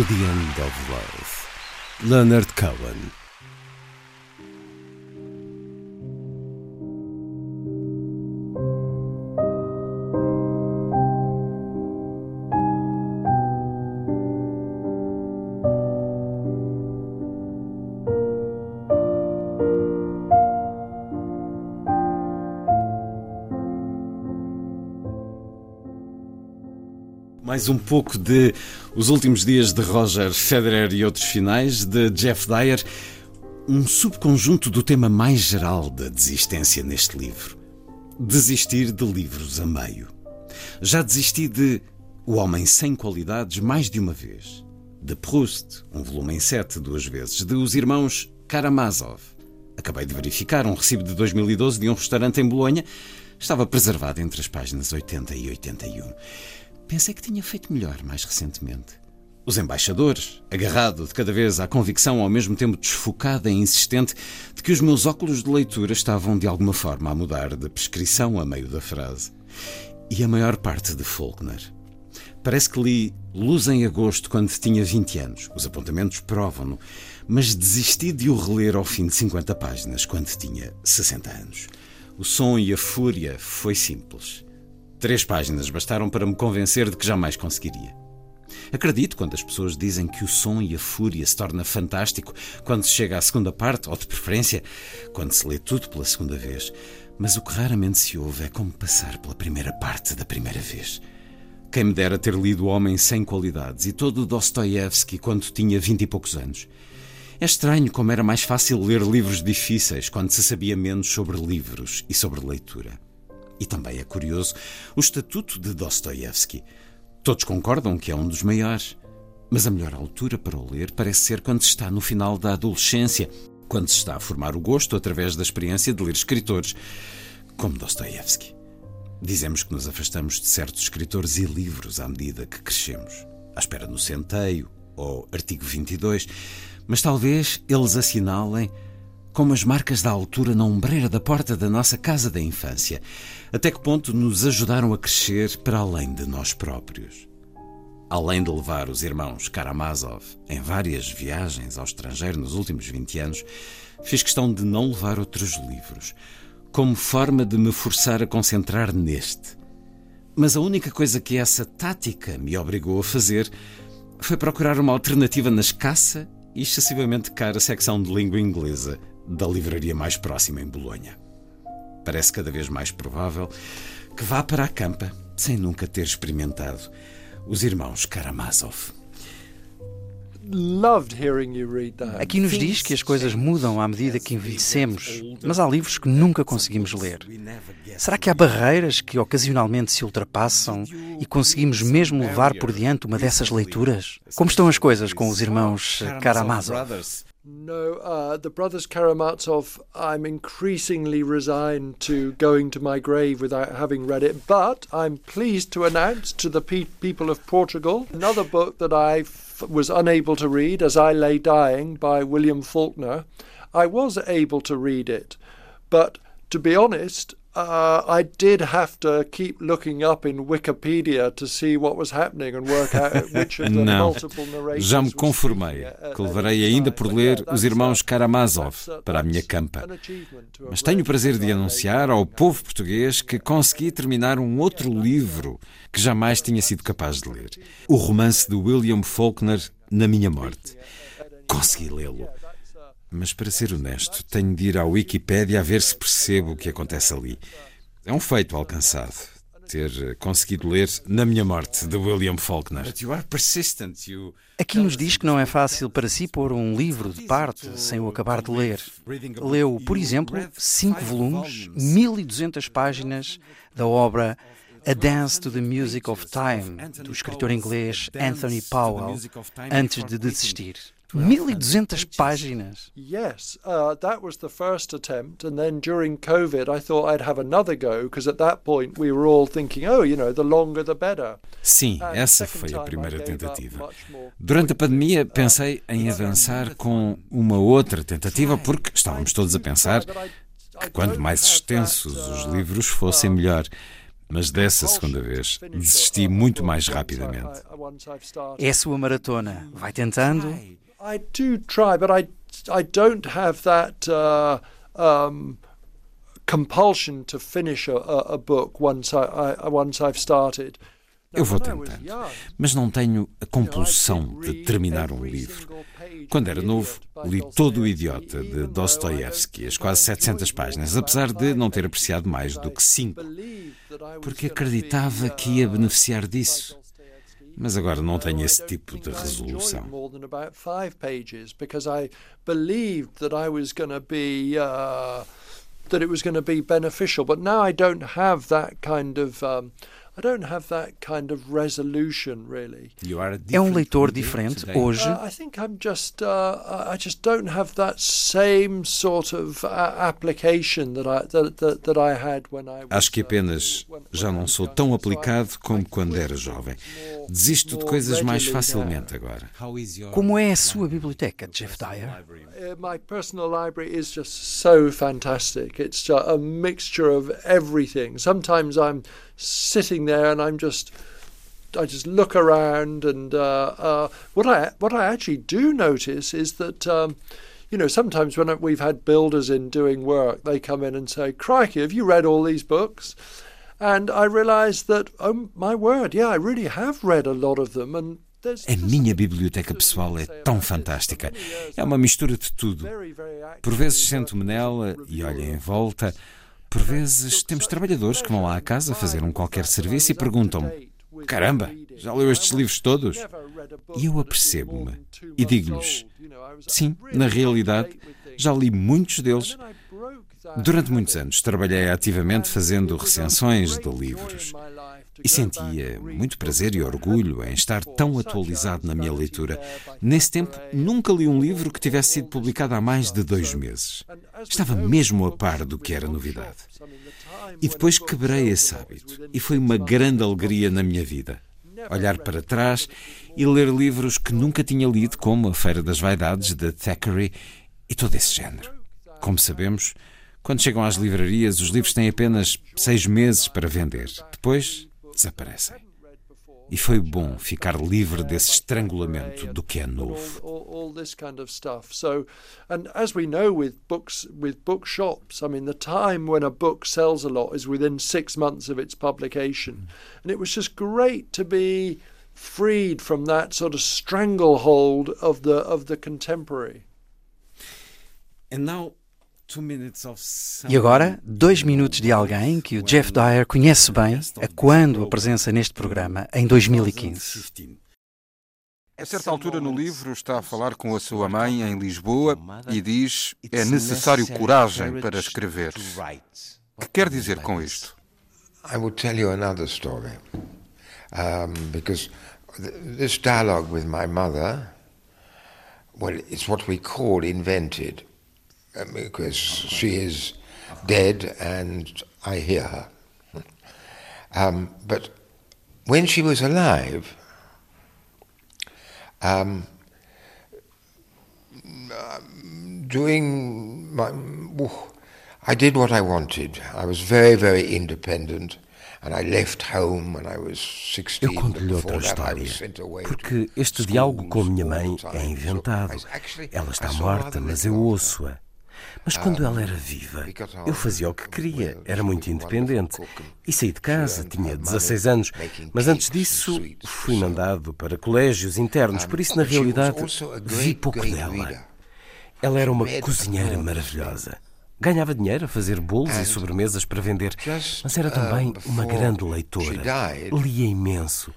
[SPEAKER 4] The End of Love.
[SPEAKER 1] Leonard Cohen. Mais um pouco de Os Últimos Dias de Roger Federer e Outros Finais, de Jeff Dyer, um subconjunto do tema mais geral da desistência neste livro. Desistir de livros a meio. Já desisti de O Homem Sem Qualidades mais de uma vez, de Proust, um volume em sete duas vezes, de Os Irmãos Karamazov. Acabei de verificar um recibo de 2012 de um restaurante em Bolonha. Estava preservado entre as páginas 80 e 81. Pensei que tinha feito melhor mais recentemente. Os embaixadores, agarrado de cada vez à convicção ao mesmo tempo desfocada e insistente de que os meus óculos de leitura estavam de alguma forma a mudar de prescrição a meio da frase. E a maior parte de Faulkner. Parece que li Luz em Agosto quando tinha 20 anos. Os apontamentos provam-no. Mas desisti de o reler ao fim de 50 páginas quando tinha 60 anos. O som e a fúria foi simples. Três páginas bastaram para me convencer de que jamais conseguiria. Acredito quando as pessoas dizem que o som e a fúria se torna fantástico quando se chega à segunda parte, ou de preferência, quando se lê tudo pela segunda vez. Mas o que raramente se ouve é como passar pela primeira parte da primeira vez. Quem me dera ter lido O Homem Sem Qualidades e todo o Dostoiévski quando tinha vinte e poucos anos. É estranho como era mais fácil ler livros difíceis quando se sabia menos sobre livros e sobre leitura. E também é curioso o estatuto de Dostoiévski. Todos concordam que é um dos maiores. Mas a melhor altura para o ler parece ser quando se está no final da adolescência, quando se está a formar o gosto através da experiência de ler escritores, como Dostoiévski. Dizemos que nos afastamos de certos escritores e livros à medida que crescemos, à espera no centeio ou artigo 22, mas talvez eles assinalem como as marcas da altura na ombreira da porta da nossa casa da infância, até que ponto nos ajudaram a crescer para além de nós próprios. Além de levar os irmãos Karamazov em várias viagens ao estrangeiro nos últimos 20 anos, fiz questão de não levar outros livros, como forma de me forçar a concentrar neste. Mas a única coisa que essa tática me obrigou a fazer foi procurar uma alternativa na escassa e excessivamente cara secção de língua inglesa da livraria mais próxima em Bolonha. Parece cada vez mais provável que vá para a campa sem nunca ter experimentado os irmãos Karamazov.
[SPEAKER 2] Aqui nos diz que as coisas mudam à medida que envelhecemos, mas há livros que nunca conseguimos ler. Será que há barreiras que ocasionalmente se ultrapassam e conseguimos mesmo levar por diante uma dessas leituras? Como estão as coisas com os irmãos Karamazov?
[SPEAKER 3] No, uh, the brothers Karamazov, I'm increasingly resigned to going to my grave without having read it, but I'm pleased to announce to the pe people of Portugal another book that I was unable to read as I lay dying by William Faulkner. I was able to read it, but to be honest, uh, I did have to keep looking up in Wikipedia to see what was happening and work out [laughs] which of the
[SPEAKER 1] Não, já me conformei que
[SPEAKER 3] at
[SPEAKER 1] levarei ainda por ler os irmãos
[SPEAKER 3] uh,
[SPEAKER 1] Karamazov
[SPEAKER 3] uh,
[SPEAKER 1] para a minha campa. Mas tenho o prazer de anunciar ao povo português que consegui terminar um outro livro que jamais tinha sido capaz de ler. O romance de William Faulkner, Na Minha Morte. Consegui lê-lo. Mas para ser honesto, tenho de ir à Wikipédia a ver se percebo o que acontece ali. É um feito alcançado. Ter eh, conseguido ler Na Minha Morte, de William Faulkner.
[SPEAKER 2] Aqui nos diz que não é fácil para si pôr um livro de parte sem o acabar de ler. Leu, por exemplo, cinco volumes, 1200 páginas da obra A Dance to the Music of Time, do escritor inglês Anthony Powell, antes de desistir. 1200 páginas.
[SPEAKER 3] Yes, uh, that was the first attempt, and then during COVID, I thought I'd have another go because at that point we were all thinking, oh, you know, the longer the better.
[SPEAKER 1] Sim, essa foi a primeira tentativa. Durante a pandemia,
[SPEAKER 3] quickly.
[SPEAKER 1] pensei em avançar com uma outra tentativa, porque estávamos todos a pensar que quanto mais extensos os livros fossem, melhor. Mas dessa segunda vez, desisti muito mais rapidamente.
[SPEAKER 2] É a sua maratona. Vai tentando.
[SPEAKER 3] I do try, but I I don't have that uh, um, compulsion to finish a, a, book once I, I once I've started.
[SPEAKER 1] Eu vou tentando, mas não tenho a compulsão de terminar um livro. Quando era novo, li
[SPEAKER 3] Dostoevsky,
[SPEAKER 1] todo o Idiota de
[SPEAKER 3] don't
[SPEAKER 1] as quase
[SPEAKER 3] I
[SPEAKER 1] 700
[SPEAKER 3] enjoyed
[SPEAKER 1] páginas, apesar de não ter apreciado mais do que 5,
[SPEAKER 3] believed that I was
[SPEAKER 1] porque acreditava que ia
[SPEAKER 3] uh,
[SPEAKER 1] beneficiar disso. Mas agora não tenho esse tipo de resolução.
[SPEAKER 3] uh, that it was going to be beneficial. But now I don't have that kind of um, I don't have that kind of resolution really.
[SPEAKER 2] É um leitor diferente hoje.
[SPEAKER 3] I think I'm just uh, I just don't have that same sort of uh, application that I that, that, that I had when I was,
[SPEAKER 1] Acho que
[SPEAKER 3] uh,
[SPEAKER 1] apenas já não sou tão aplicado como quando era jovem. Desisto de coisas mais facilmente agora.
[SPEAKER 2] Como é a sua biblioteca, Jeff Dyer?
[SPEAKER 3] Uh, my personal library is just so fantastic. It's a mixture of everything. Sometimes I'm sitting there and I'm just, I just look around, and uh, uh, what I what I actually do notice is that. Um, you know, sometimes when we've had builders in doing work, they come in and say, "Crikey, have you read all these books?" And I realise that, oh my word, yeah, I really have read a lot of them, and there's
[SPEAKER 1] A minha biblioteca pessoal é tão fantástica. É uma mistura de tudo. Por vezes sento-me nela e olho em volta. Por vezes temos trabalhadores que vão lá à casa fazer um qualquer serviço e perguntam-me: Caramba, já leu estes livros todos? E eu apercebo-me e digo-lhes: Sim, na realidade, já li muitos deles. Durante muitos anos trabalhei ativamente fazendo recensões de livros e sentia muito prazer e orgulho em estar tão atualizado na minha leitura. Nesse tempo, nunca li um livro que tivesse sido publicado há mais de dois meses. Estava mesmo a par do que era novidade. E depois quebrei esse hábito e foi uma grande alegria na minha vida. Olhar para trás e ler livros que nunca tinha lido, como A Feira das Vaidades, de Thackeray e todo esse género. Como sabemos, quando chegam às livrarias, os livros têm apenas seis meses para vender. Depois, desaparecem. E foi bom ficar livre desse estrangulamento do que é novo.
[SPEAKER 3] All, this kind of stuff. So, and as we know with books, with bookshops, I mean, the time when a book sells a lot is within six months of its publication, and it was just great to be freed from that sort of stranglehold of the of the contemporary.
[SPEAKER 1] And now
[SPEAKER 2] e agora, dois minutos de alguém que o Jeff Dyer conhece bem, a quando a presença neste programa, em 2015.
[SPEAKER 5] A certa altura no livro está a falar com a sua mãe em Lisboa e diz é necessário coragem para escrever. O que quer dizer com isto?
[SPEAKER 6] I will tell you another story. Um, because this dialogue with my mother, well, it's what we call invented. Because she is dead and I hear her. Um, but when she was alive, um, doing my, I did what I wanted. I was very, very independent.
[SPEAKER 7] Eu conto-lhe outra história, porque este diálogo com minha mãe é inventado. Ela está morta, mas eu ouço-a. Mas quando ela era viva, eu fazia o que queria, era muito independente. E saí de casa, tinha 16 anos, mas antes disso fui mandado para colégios internos, por isso, na realidade, vi pouco dela. Ela era uma cozinheira maravilhosa. Ganhava dinheiro a fazer bolos e sobremesas para vender, mas era também uma grande leitora. Lia imenso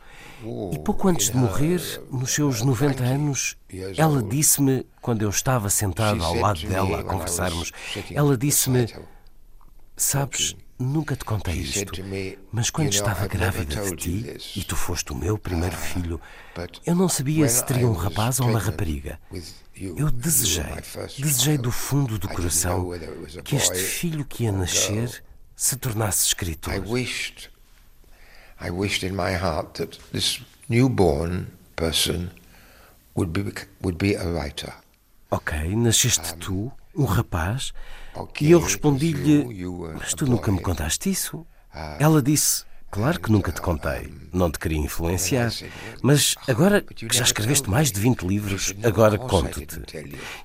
[SPEAKER 7] e pouco antes de morrer, nos seus 90 anos, ela disse-me, quando eu estava sentado ao lado dela a conversarmos, ela disse-me: Sabes, nunca te contei isto, mas quando estava grávida de ti, e tu foste o meu primeiro filho, eu não sabia se teria um rapaz ou uma rapariga. Eu desejei, desejei do fundo do coração que este filho que ia nascer se tornasse escritor.
[SPEAKER 6] I wished in my heart that this newborn person would be, would be a writer.
[SPEAKER 7] Ok, nasceste tu, um rapaz, okay, e eu respondi-lhe: Mas tu nunca me contaste isso? Ah, Ela disse: Claro que nunca te contei, não te queria influenciar, mas agora que já escreveste mais de 20 livros, agora conto-te.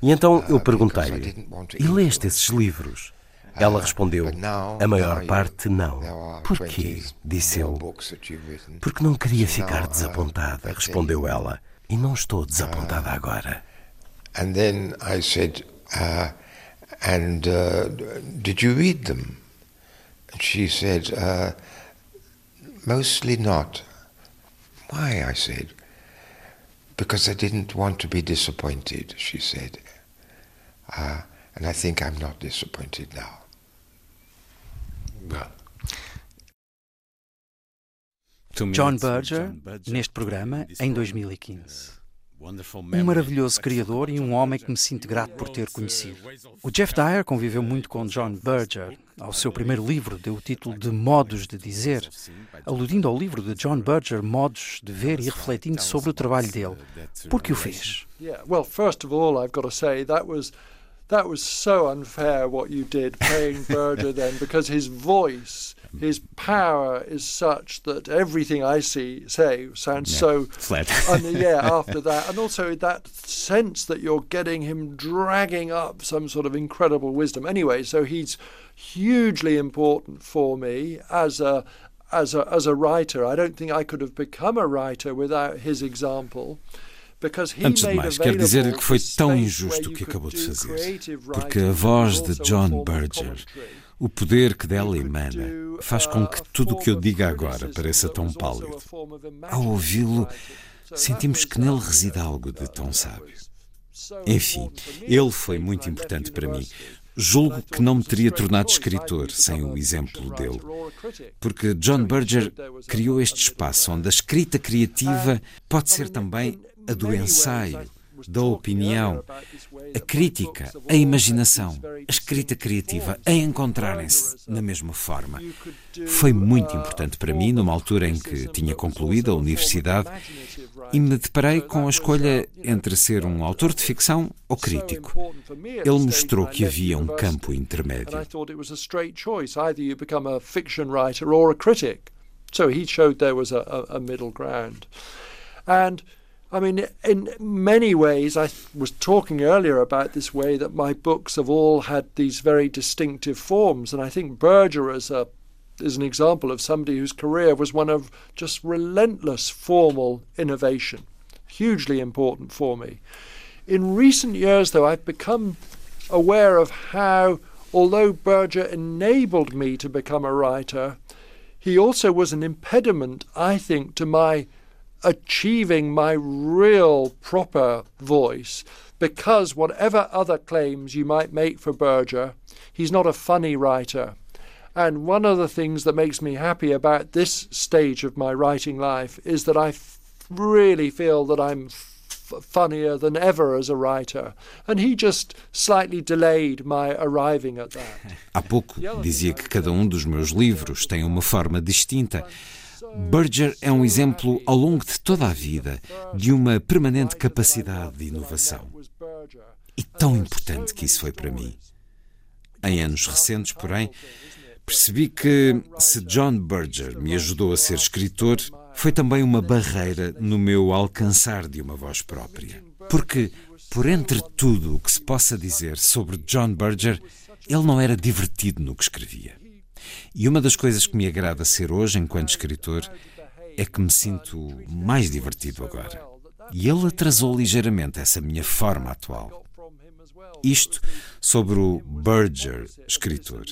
[SPEAKER 7] E então eu perguntei-lhe: E leste esses livros? Ela respondeu: A maior parte não. Porquê? Disse eu. Porque não queria ficar desapontada, respondeu ela. E não estou desapontada agora.
[SPEAKER 6] And then I said, uh, and uh, did you read them? And she said, uh, mostly not. Why? I said. Because I didn't want to be disappointed, she said. Uh, and I think I'm not disappointed now.
[SPEAKER 2] John Berger, neste programa, em 2015. Um maravilhoso criador e um homem que me sinto grato por ter conhecido. O Jeff Dyer conviveu muito com John Berger. Ao seu primeiro livro deu o título de Modos de Dizer, aludindo ao livro de John Berger, Modos de Ver e refletindo sobre o trabalho dele. Por que o fez?
[SPEAKER 3] Yeah, well, first of all, I've got to say that was that was so unfair what you did playing [laughs] Berger then because his voice his power is such that everything I see say sounds yeah, so
[SPEAKER 1] flat.
[SPEAKER 3] and yeah, [laughs] after that, and also that sense that you're getting him dragging up some sort of incredible wisdom. Anyway, so he's hugely important for me as a as a as a writer. I don't think I could have become a writer without his example.
[SPEAKER 1] Antes de mais, quero dizer que foi tão injusto o que acabou de fazer, porque a voz de John Berger, o poder que dela emana, faz com que tudo o que eu diga agora pareça tão pálido. Ao ouvi-lo, sentimos que nele reside algo de tão sábio. Enfim, ele foi muito importante para mim. Julgo que não me teria tornado escritor sem o exemplo dele. Porque John Berger criou este espaço onde a escrita criativa pode ser também a do ensaio, da opinião, a crítica, a imaginação, a escrita criativa, a encontrarem-se na mesma forma. Foi muito importante para mim numa altura em que tinha concluído a universidade e me deparei com a escolha entre ser um autor de ficção ou crítico. Ele mostrou que havia um campo intermédio.
[SPEAKER 3] And I mean, in many ways, I was talking earlier about this way that my books have all had these very distinctive forms, and I think Berger is a is an example of somebody whose career was one of just relentless formal innovation, hugely important for me. In recent years, though, I've become aware of how, although Berger enabled me to become a writer, he also was an impediment, I think, to my achieving my real proper voice because whatever other claims you might make for Berger, he's not a funny writer. And one of the things that makes me happy about this stage of my writing life is that I f- really feel that I'm f- funnier than ever as a writer. And he just slightly delayed my arriving at that.
[SPEAKER 1] Há pouco [laughs] dizia que cada um dos meus livros tem uma forma distinta. Berger é um exemplo ao longo de toda a vida de uma permanente capacidade de inovação. E tão importante que isso foi para mim. Em anos recentes, porém, percebi que se John Berger me ajudou a ser escritor, foi também uma barreira no meu alcançar de uma voz própria. Porque, por entre tudo o que se possa dizer sobre John Berger, ele não era divertido no que escrevia. E uma das coisas que me agrada ser hoje, enquanto escritor, é que me sinto mais divertido agora. E ele atrasou ligeiramente essa minha forma atual. Isto sobre o Berger, escritor.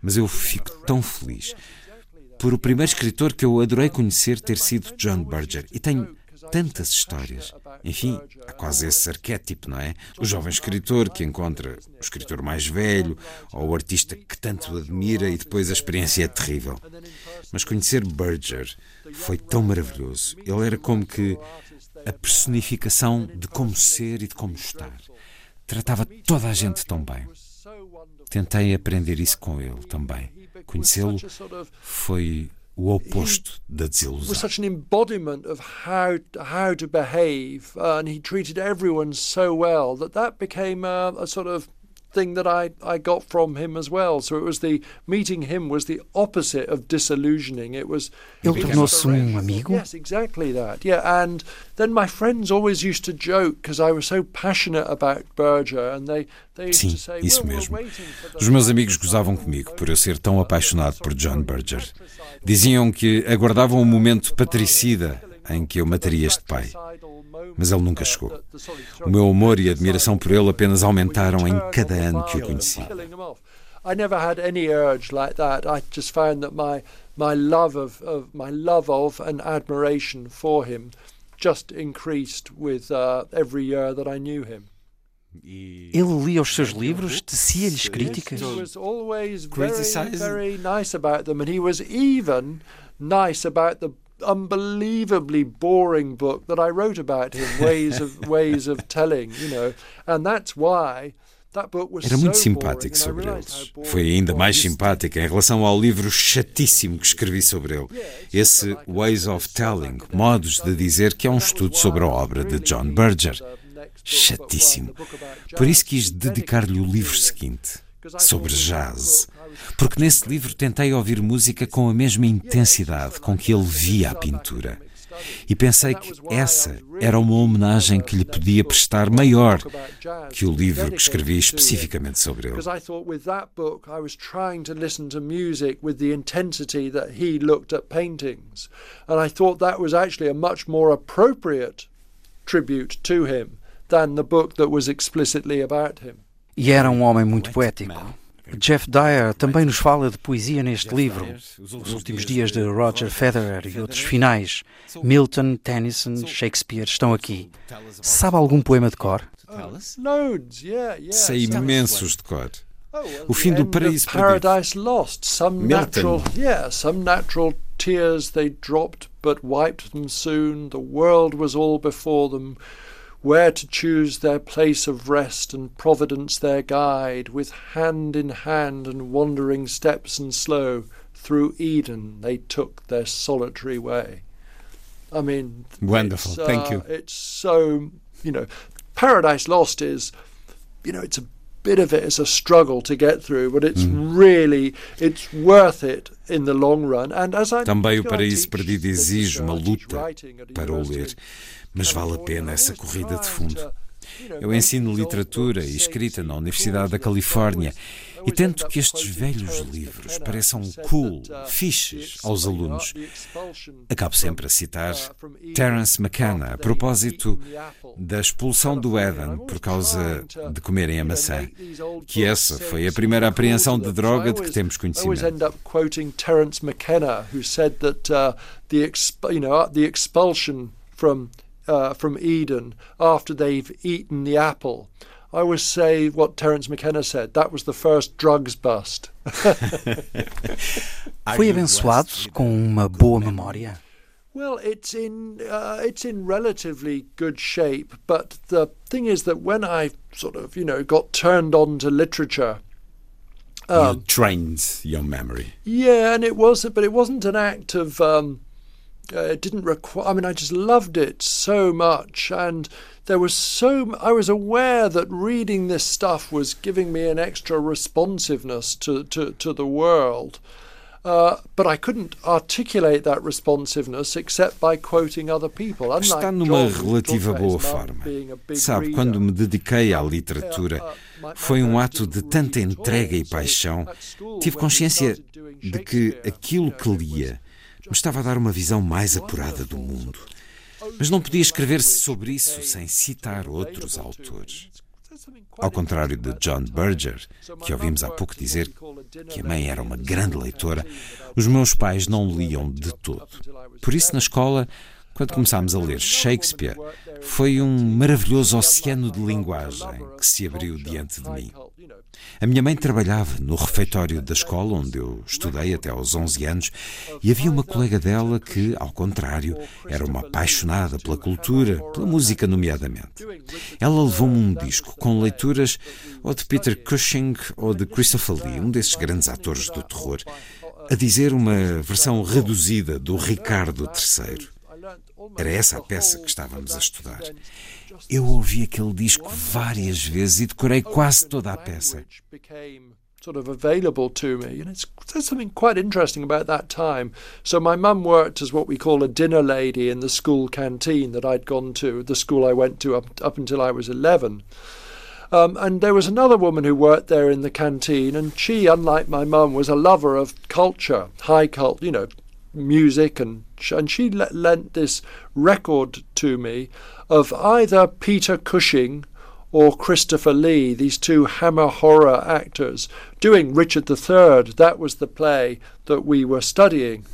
[SPEAKER 1] Mas eu fico tão feliz por o primeiro escritor que eu adorei conhecer ter sido John Berger. E tenho tantas histórias. Enfim, há quase esse arquétipo, não é? O jovem escritor que encontra o escritor mais velho ou o artista que tanto admira e depois a experiência é terrível. Mas conhecer Berger foi tão maravilhoso. Ele era como que a personificação de como ser e de como estar. Tratava toda a gente tão bem. Tentei aprender isso com ele também. Conhecê-lo foi o
[SPEAKER 3] was such an embodiment of how how to behave, and he treated everyone so well that that became a sort of thing that I, I got from him as well. So it was the meeting him was the opposite of disillusioning. It was
[SPEAKER 2] Ele tornou-se um amigo?
[SPEAKER 3] Yes, exactly that. Yeah, and then my friends always used to joke because I was so passionate about Berger, and they they used
[SPEAKER 1] Sim,
[SPEAKER 3] to say,
[SPEAKER 1] isso
[SPEAKER 3] well,
[SPEAKER 1] mesmo. Os meus amigos gozavam comigo por eu ser tão apaixonado por John Berger. Diziam que aguardavam o momento patricida em que eu mataria este pai. Mas ele nunca chegou. O meu amor e admiração por ele apenas aumentaram em cada ano que o conheci.
[SPEAKER 3] I never had any urge like that. I just found that my my love of, of my love of and admiration for him just increased with uh, every year that I knew him.
[SPEAKER 2] Ele lia os seus livros, tecia-lhes críticas.
[SPEAKER 3] He was always very, very nice about them, and he was even nice about the unbelievably boring book that I wrote about him, ways of [laughs] ways of telling, you know, and that's why.
[SPEAKER 1] Era muito simpático sobre eles. Foi ainda mais
[SPEAKER 3] was.
[SPEAKER 1] simpático em relação ao livro chatíssimo que escrevi sobre ele. Esse Ways of Telling, modos de dizer, que é um estudo sobre a obra de John Berger. Chatíssimo. Por isso quis dedicar-lhe o livro seguinte, sobre jazz. Porque nesse livro tentei ouvir música com a mesma intensidade com que ele via a pintura. E pensei que essa era uma homenagem que lhe podia prestar maior que o livro que escrevi especificamente sobre ele.
[SPEAKER 3] Because I thought with that book I was trying to listen to music with the intensity that he looked at paintings. And I thought that was actually a much more appropriate tribute to him than the book that was explicitly about him.
[SPEAKER 2] E era um homem muito poético. Jeff Dyer também nos fala de poesia neste livro. Os últimos dias de Roger Federer e outros finais. Milton, Tennyson, Shakespeare estão aqui. Sabe algum poema de cor?
[SPEAKER 3] Yeah.
[SPEAKER 1] Sei imensos de cor. O fim do paraíso
[SPEAKER 3] some natural tears they dropped, but wiped them soon. The world was all before them. Where to choose their place of rest, and Providence their guide, with hand in hand and wandering steps and slow, through Eden they took their solitary way. I mean,
[SPEAKER 1] wonderful. Thank
[SPEAKER 3] uh,
[SPEAKER 1] you.
[SPEAKER 3] It's so you know, Paradise Lost is, you know, it's a bit of it is a struggle to get through, but it's mm. really it's worth it in the long run. And as I
[SPEAKER 1] Também o Paraíso Perdido exige uma luta para o ler, mas vale a pena essa corrida de fundo. Eu ensino literatura e escrita na Universidade da Califórnia e tento que estes velhos livros pareçam cool, fixes aos alunos. Acabo sempre a citar Terence McKenna a propósito da expulsão do Éden por causa de comerem a maçã, que essa foi a primeira apreensão de droga de que temos conhecimento.
[SPEAKER 3] Terence McKenna, uh, from Eden after they've eaten the apple. I always say what Terence McKenna said. That was the first drugs bust. [laughs]
[SPEAKER 2] Foi abençoado com uma boa memória.
[SPEAKER 3] Well, it's in uh, it's in relatively good shape, but the thing is that when I sort of you know got turned on to literature,
[SPEAKER 1] um, you trained your memory.
[SPEAKER 3] Yeah, and it wasn't, but it wasn't an act of. Um, uh, it didn't require. I mean, I just loved it so much, and there was so. I was aware that reading this stuff was giving me an extra responsiveness to to, to the world. Uh, but I couldn't articulate that responsiveness except by quoting other people.
[SPEAKER 1] Está numa relativa boa forma. Sabe, quando me dediquei à literatura, uh, foi um ato de tanta entrega e paixão. Tive consciência de que aquilo que lia me estava a dar uma visão mais apurada do mundo. Mas não podia escrever-se sobre isso sem citar outros autores. Ao contrário de John Berger, que ouvimos há pouco dizer que a mãe era uma grande leitora, os meus pais não liam de todo. Por isso, na escola, quando começámos a ler Shakespeare, foi um maravilhoso oceano de linguagem que se abriu diante de mim. A minha mãe trabalhava no refeitório da escola onde eu estudei até aos 11 anos e havia uma colega dela que, ao contrário, era uma apaixonada pela cultura, pela música, nomeadamente. Ela levou-me um disco com leituras ou de Peter Cushing ou de Christopher Lee, um desses grandes atores do terror, a dizer uma versão reduzida do Ricardo III. Era essa a peça que estávamos a estudar. Eu ouvi aquele disco várias vezes e decorei quase toda a peça.
[SPEAKER 3] Sort of available to me. You know, there's something quite interesting about that time. So my mum worked as what we call a dinner lady in the school canteen that I'd gone to, the school I went to up, up until I was 11. Um, and there was another woman who worked there in the canteen, and she, unlike my mum, was a lover of culture, high cult, you know, music, and and she lent this record to me of either Peter Cushing or Christopher Lee, these two hammer horror actors, doing Richard III. That was the play that we were studying.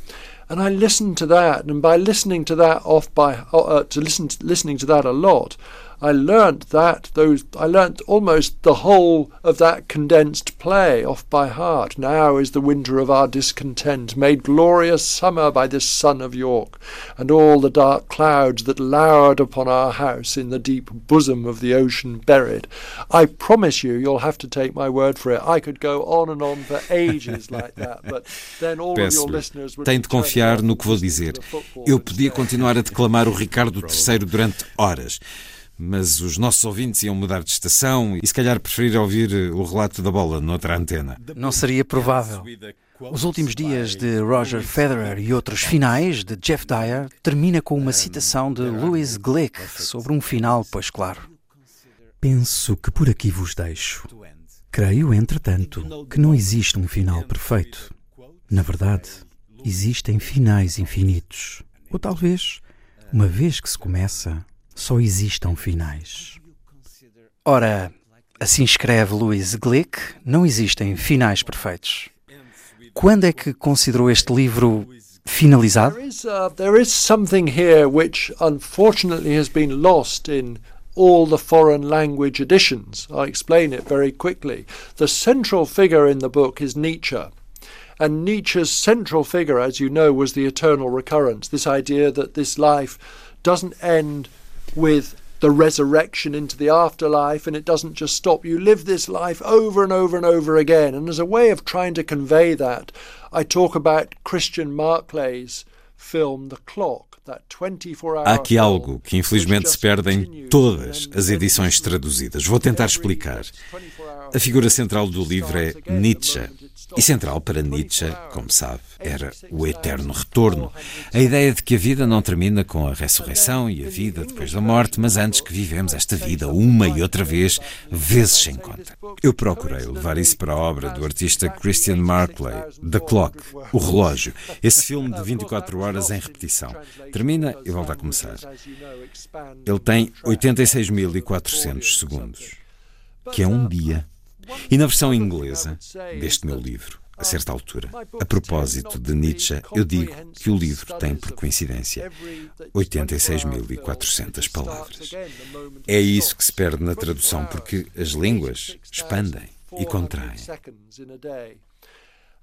[SPEAKER 3] And I listened to that, and by listening to that off by uh, to listen listening to that a lot, I learnt that those I learnt almost the whole of that condensed play off by heart. Now is the winter of our discontent, made glorious summer by this sun of York, and all the dark clouds that lowered upon our house in the deep bosom of the ocean buried. I promise you, you'll have to take my word for it. I could go on and on for ages like that, but then all of your listeners would
[SPEAKER 1] Tem de confiar no que vou dizer. Eu podia continuar a declamar o Ricardo III durante horas. Mas os nossos ouvintes iam mudar de estação e se calhar preferir ouvir o relato da bola noutra antena.
[SPEAKER 2] Não seria provável. Os últimos dias de Roger Federer e outros finais de Jeff Dyer termina com uma citação de Louis Glick sobre um final, pois claro. Penso que por aqui vos deixo. Creio, entretanto, que não existe um final perfeito. Na verdade, existem finais infinitos. Ou talvez, uma vez que se começa, só existam finais. Ora, assim escreve Louis Glick, não existem finais perfeitos. Quando é que considerou este livro finalizado?
[SPEAKER 3] Uh, there is something here which unfortunately has been lost in all the foreign language editions. I'll explain it very quickly. The central figure in the book is Nietzsche. And Nietzsche's central figure, as you know, was the eternal recurrence this idea that this life doesn't end with the resurrection into the afterlife and it doesn't just stop. You live this life over and over and over again. And as a way of trying to convey that, I talk about Christian Marclay's film The Clock.
[SPEAKER 1] Há aqui algo que infelizmente se perde em todas as edições traduzidas. Vou tentar explicar. A figura central do livro é Nietzsche, e central para Nietzsche, como sabe, era o eterno retorno. A ideia de que a vida não termina com a ressurreição e a vida depois da morte, mas antes que vivemos esta vida uma e outra vez, vezes sem conta. Eu procurei levar isso para a obra do artista Christian Markley, The Clock, O Relógio, esse filme de 24 horas em repetição. Termina e volta a começar. Ele tem 86.400 segundos, que é um dia. E na versão inglesa deste meu livro, a certa altura, a propósito de Nietzsche, eu digo que o livro tem, por coincidência, 86.400 palavras. É isso que se perde na tradução, porque as línguas expandem e contraem.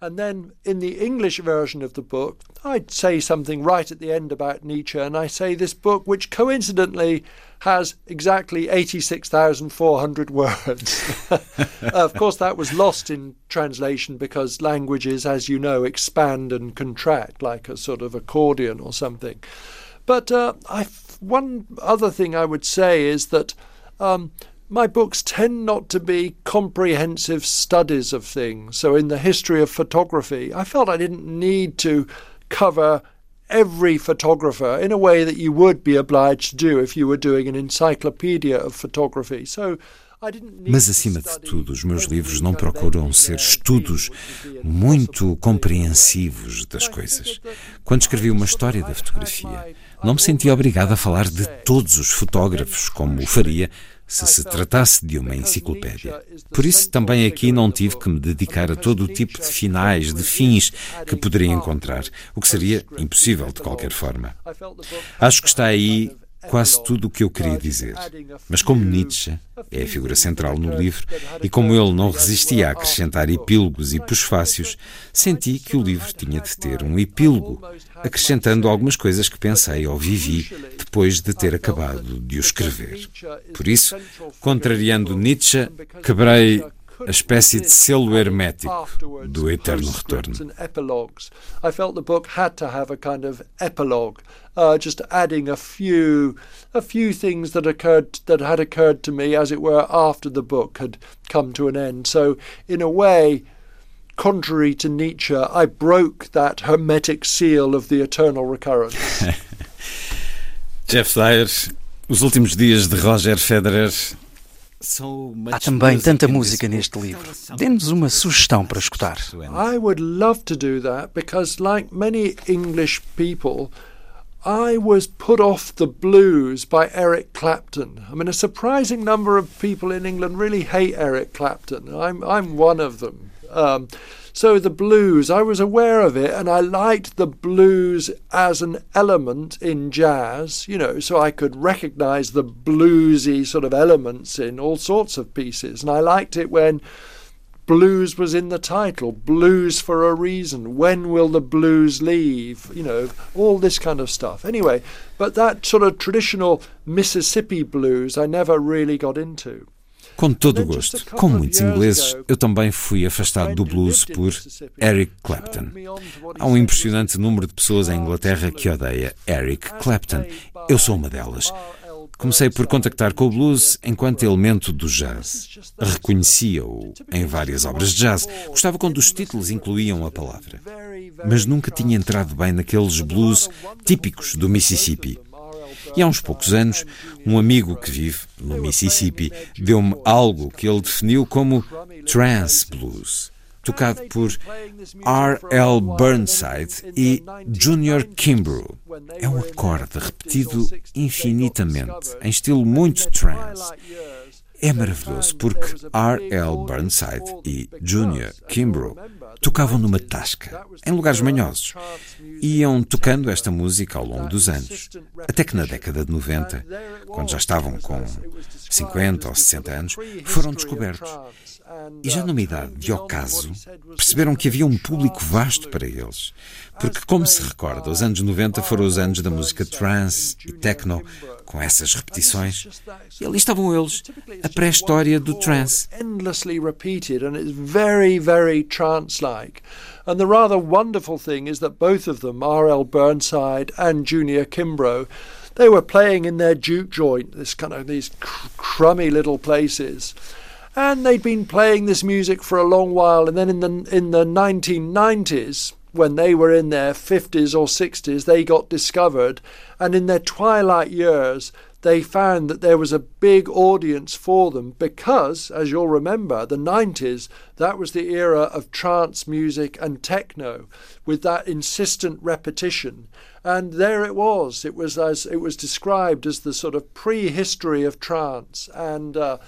[SPEAKER 3] And then in the English version of the book, I'd say something right at the end about Nietzsche, and I say this book, which coincidentally has exactly 86,400 [laughs] words. [laughs] of course, that was lost in translation because languages, as you know, expand and contract like a sort of accordion or something. But uh, I, one other thing I would say is that. Um, my books tend not to be comprehensive studies of things. So, in the history of photography, I felt I didn't need to cover every photographer in a way that you would be obliged to do if you were doing an encyclopedia of photography. So,
[SPEAKER 1] Mas, acima de tudo, os meus livros não procuram ser estudos muito compreensivos das coisas. Quando escrevi uma história da fotografia, não me senti obrigado a falar de todos os fotógrafos, como o faria se se tratasse de uma enciclopédia. Por isso, também aqui não tive que me dedicar a todo o tipo de finais, de fins que poderia encontrar, o que seria impossível de qualquer forma. Acho que está aí quase tudo o que eu queria dizer. Mas como Nietzsche é a figura central no livro e como ele não resistia a acrescentar epílogos e pusfácios, senti que o livro tinha de ter um epílogo, acrescentando algumas coisas que pensei ou vivi depois de ter acabado de o escrever. Por isso, contrariando Nietzsche, quebrei a espécie de selo hermético do eterno retorno.
[SPEAKER 3] I felt the book had to have a kind of epilogue, uh, just adding a few, a few things that occurred that had occurred to me, as it were, after the book had come to an end. So, in a way, contrary to Nietzsche, I broke that hermetic seal of the eternal recurrence. [laughs]
[SPEAKER 1] Jeff Dyer, os últimos dias de Roger Federer
[SPEAKER 2] Há também tanta música neste livro. Dê-nos uma sugestão para escutar.
[SPEAKER 3] I would love to do that because like many English people I was put off the blues by Eric Clapton. I mean a surprising number of people in England really hate Eric Clapton. I'm I'm one of them. Um, so the blues, I was aware of it and I liked the blues as an element in jazz, you know, so I could recognize the bluesy sort of elements in all sorts of pieces. And I liked it when blues was in the title, blues for a reason. When will the blues leave? You know, all this kind of stuff. Anyway, but that sort of traditional Mississippi blues I never really got into.
[SPEAKER 1] Com todo o gosto. Como muitos ingleses, eu também fui afastado do blues por Eric Clapton. Há um impressionante número de pessoas em Inglaterra que odeia Eric Clapton. Eu sou uma delas. Comecei por contactar com o blues enquanto elemento do jazz. Reconhecia-o em várias obras de jazz. Gostava quando os títulos incluíam a palavra. Mas nunca tinha entrado bem naqueles blues típicos do Mississippi. E há uns poucos anos, um amigo que vive no Mississippi deu-me algo que ele definiu como trance blues, tocado por R.L. Burnside e Junior Kimbrough. É um acorde repetido infinitamente, em estilo muito trance. É maravilhoso porque R.L. Burnside e Junior Kimbrough tocavam numa tasca, em lugares manhosos. Iam tocando esta música ao longo dos anos, até que na década de 90, quando já estavam com 50 ou 60 anos, foram descobertos. E já numa idade de ocaso, perceberam que havia um público vasto para eles. Porque, como se recorda, os anos 90 foram os anos da música trance e techno, com essas repetições. E ali estavam eles, a pré-história do trance.
[SPEAKER 3] Endlessly repeated, and it's very, very trance-like. And the rather wonderful thing is that both of them, R.L. Burnside and Junior Kimbrough, they were playing in their juke joint, this kind of these cr- crummy little places. And they'd been playing this music for a long while, and then in the in the 1990s, when they were in their 50s or 60s, they got discovered, and in their twilight years, they found that there was a big audience for them because, as you'll remember, the 90s, that was the era of trance music and techno with that insistent repetition. And there it was. It was as it was described as the sort of prehistory of trance. And uh,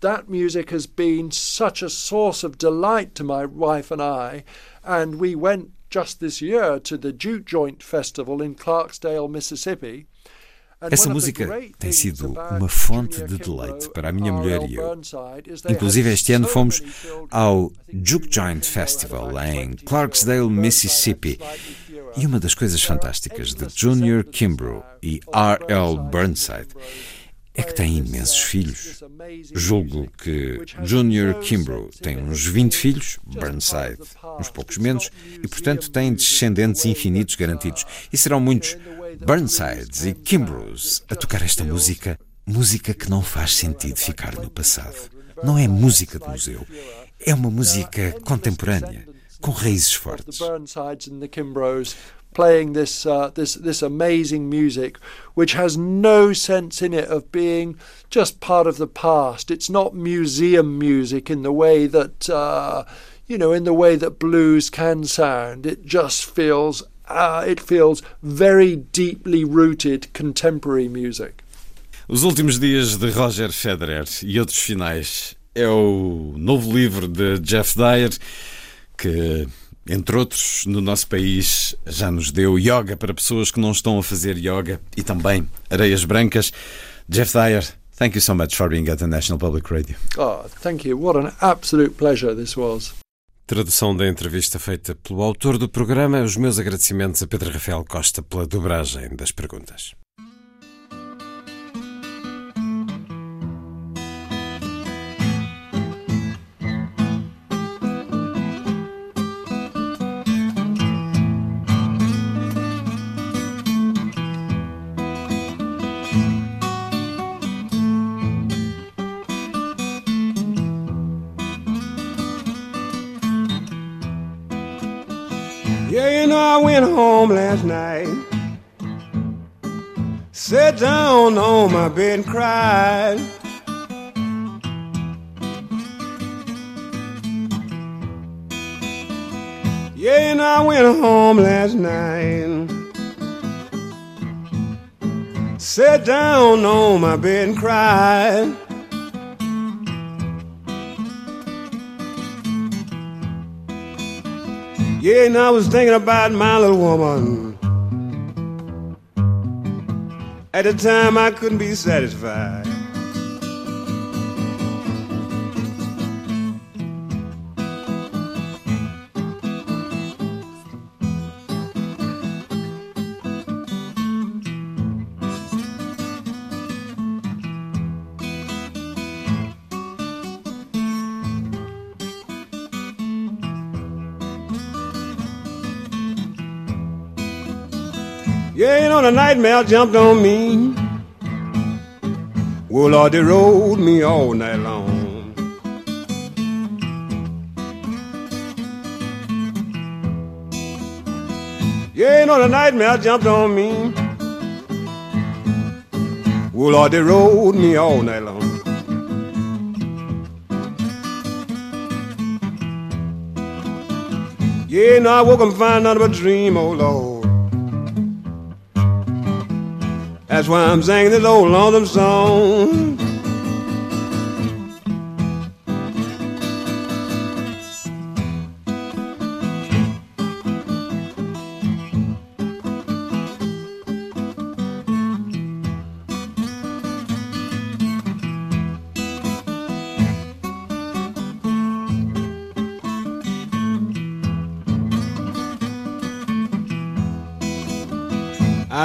[SPEAKER 3] that music has been such a source of delight to my wife and I. And we went just this year to the Jute Joint Festival in Clarksdale, Mississippi.
[SPEAKER 1] Essa música tem sido uma fonte de deleite para a minha mulher e eu. Inclusive, este ano fomos ao Juke Joint Festival em Clarksdale, Mississippi. E uma das coisas fantásticas de Junior Kimbrough e R.L. Burnside é que têm imensos filhos. Julgo que Junior Kimbrough tem uns 20 filhos, Burnside uns poucos menos, e portanto tem descendentes infinitos garantidos. E serão muitos Burnsides e Kimbroughs a tocar esta música, música que não faz sentido ficar no passado. Não é música de museu, é uma música contemporânea, com raízes fortes.
[SPEAKER 3] Playing this uh, this this amazing music, which has no sense in it of being just part of the past. It's not museum music in the way that uh, you know, in the way that blues can sound. It just feels uh, it feels very deeply rooted contemporary music.
[SPEAKER 8] Os últimos dias de Roger Federer e outros finais é o novo livro de Jeff Dyer que entre outros, no nosso país já nos deu yoga para pessoas que não estão a fazer yoga e também areias brancas. Jeff Dyer, thank you so much for being at the National Public Radio.
[SPEAKER 3] Oh, thank you. What an absolute pleasure this was.
[SPEAKER 8] Tradução da entrevista feita pelo autor do programa. Os meus agradecimentos a Pedro Rafael Costa pela dobragem das perguntas.
[SPEAKER 9] Went home last night. Sat down on my bed and cried. Yeah, and I went home last night. Sat down on my bed and cried. Yeah, and I was thinking about my little woman. At the time, I couldn't be satisfied. Know, the nightmare jumped on me. Well, Lord, they rode me all night long. Yeah, you know, the nightmare jumped on me. Well, Lord, they rode me all night long. Yeah, now I woke up and find nothing but a dream, oh Lord. That's why I'm singing this old lonesome song.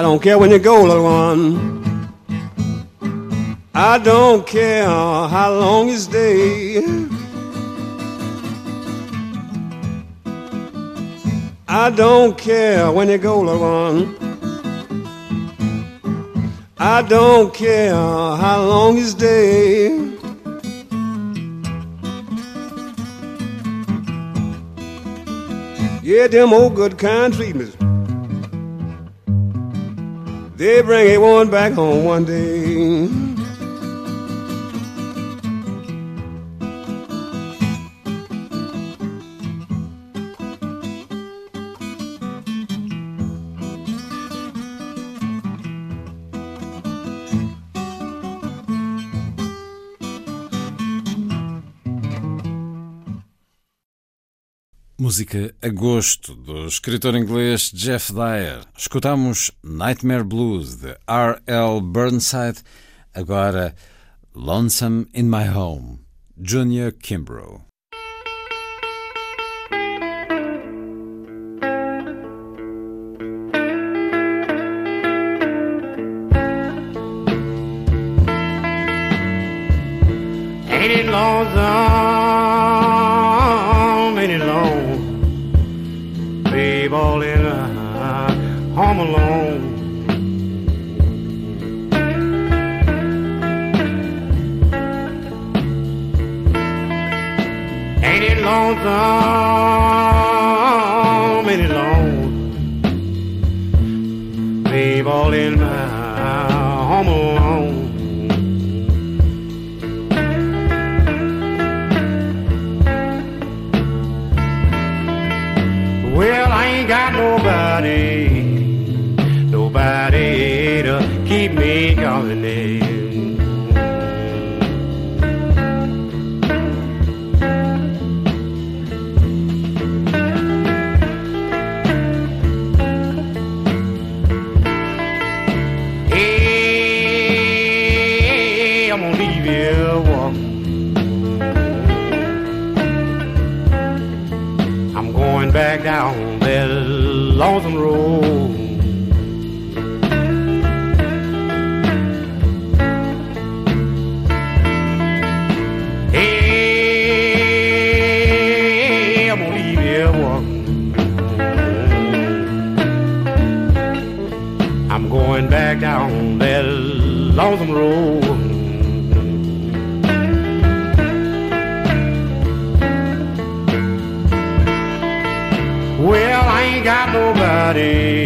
[SPEAKER 9] Don't care when you go, little one. I don't care how long you stay. I don't care when you go, little one. I don't care how long you stay. Yeah, them old good kind treatments. They bring a one back home one day.
[SPEAKER 1] Música Agosto, do escritor inglês Jeff Dyer. Escutamos Nightmare Blues, de R.L. Burnside. Agora, Lonesome in My Home, Junior Kimbrough.
[SPEAKER 10] Ain't it long? Babe, all in my home alone. Well, I ain't got nobody, nobody to keep me company. Well, I ain't got nobody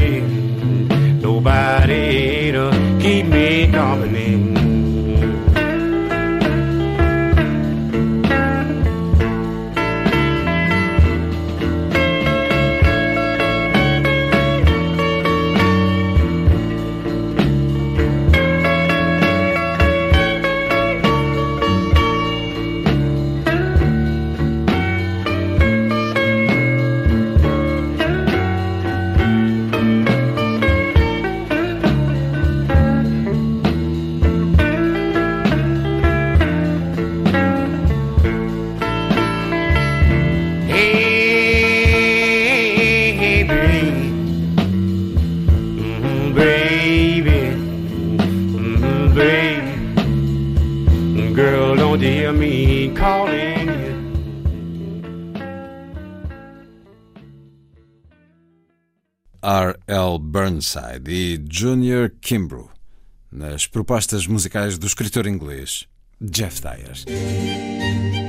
[SPEAKER 1] Burnside e Junior Kimbrough, nas propostas musicais do escritor inglês Jeff Dyer.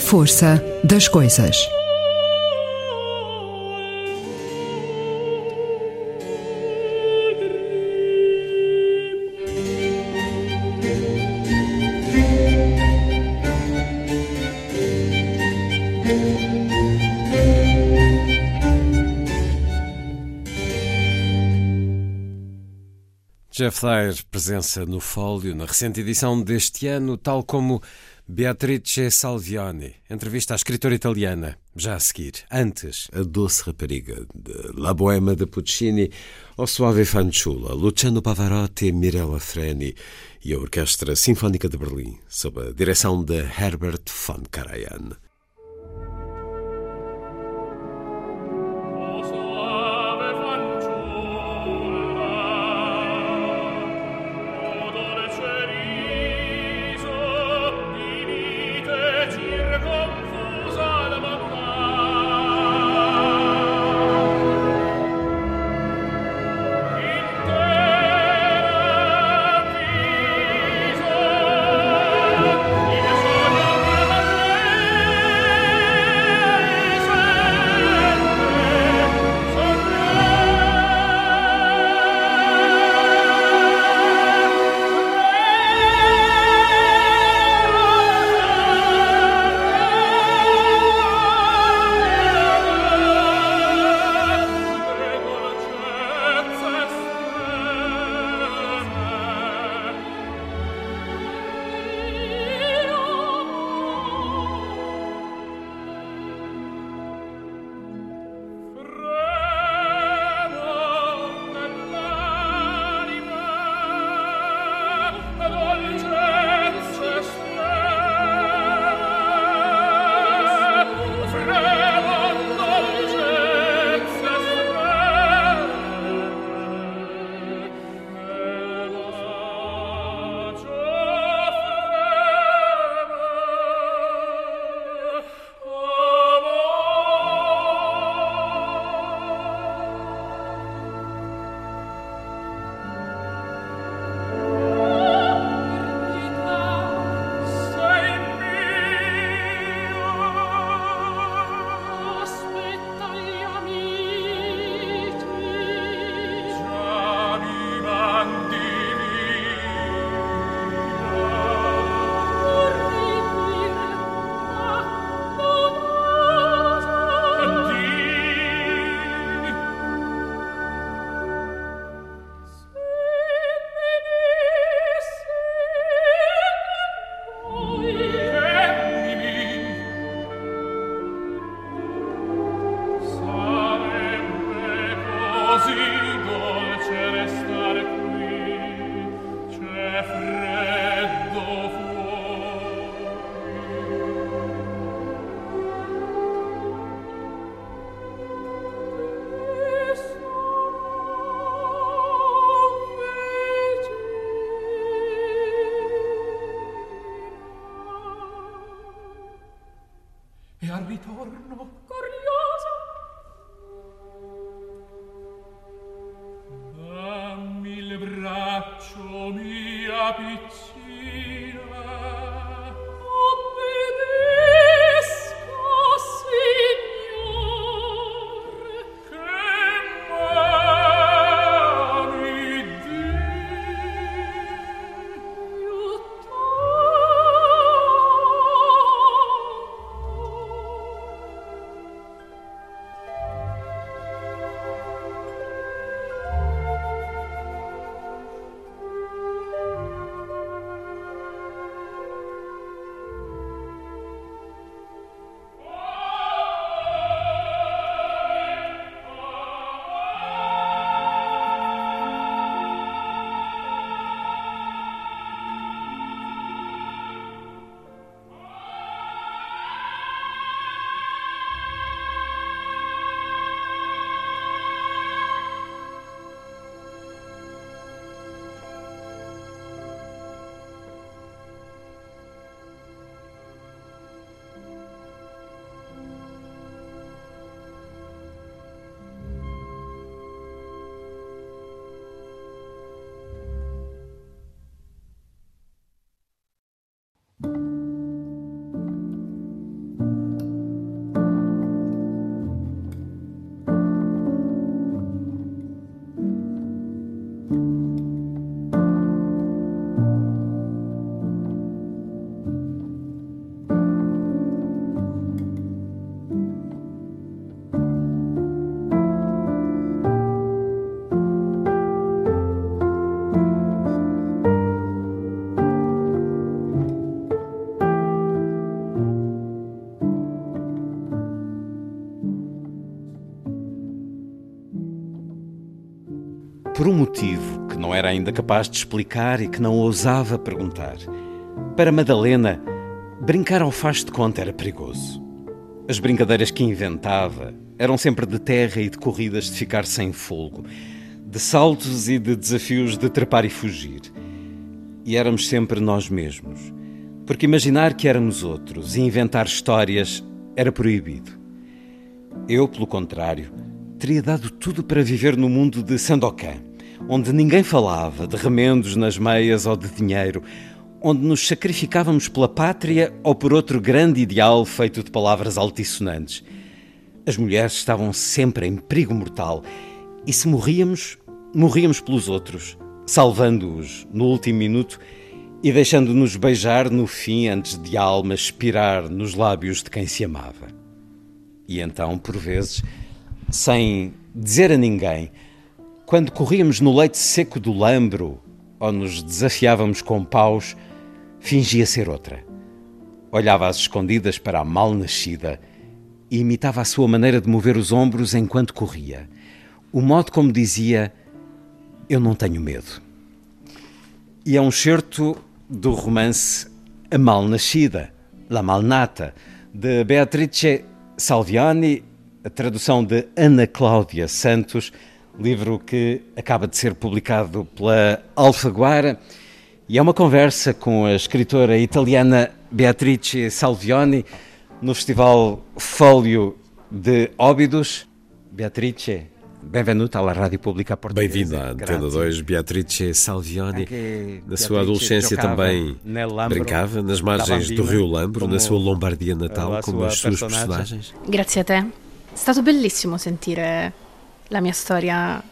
[SPEAKER 11] Força das coisas.
[SPEAKER 1] Jeff Thayer, presença no Fólio, na recente edição deste ano, tal como Beatrice Salviani, entrevista à escritora italiana, já a seguir. Antes, a doce rapariga de La Bohema de Puccini, O Suave Fanciulla, Luciano Pavarotti, Mirella Freni e a Orquestra Sinfónica de Berlim, sob a direção de Herbert von Karajan. Um motivo que não era ainda capaz de explicar e que não ousava perguntar. Para Madalena, brincar ao faz de conta era perigoso. As brincadeiras que inventava eram sempre de terra e de corridas de ficar sem folgo, de saltos e de desafios de trepar e fugir. E éramos sempre nós mesmos, porque imaginar que éramos outros e inventar histórias era proibido. Eu, pelo contrário, teria dado tudo para viver no mundo de Sandokan, onde ninguém falava de remendos nas meias ou de dinheiro, onde nos sacrificávamos pela pátria ou por outro grande ideal feito de palavras altissonantes. As mulheres estavam sempre em perigo mortal e se morríamos, morríamos pelos outros, salvando-os no último minuto e deixando-nos beijar no fim antes de a alma expirar nos lábios de quem se amava. E então, por vezes, sem dizer a ninguém, quando corríamos no leite seco do lambro ou nos desafiávamos com paus, fingia ser outra. Olhava às escondidas para a mal-nascida e imitava a sua maneira de mover os ombros enquanto corria. O modo como dizia: Eu não tenho medo. E é um certo do romance A Mal-Nascida, La Malnata, de Beatrice Salviani a tradução de Ana Cláudia Santos, livro que acaba de ser publicado pela Alfaguara. E é uma conversa com a escritora italiana Beatrice Salvioni no Festival Fólio de Óbidos. Beatrice, Benvenuta alla Rádio Pública Portuguesa.
[SPEAKER 7] Bem-vinda à Antena 2, Beatrice Salvioni. Na sua adolescência também brincava nas margens do Rio Lambro, na sua Lombardia natal, como as suas personagens?
[SPEAKER 12] Grazie a te. È stato bellissimo sentire la mia storia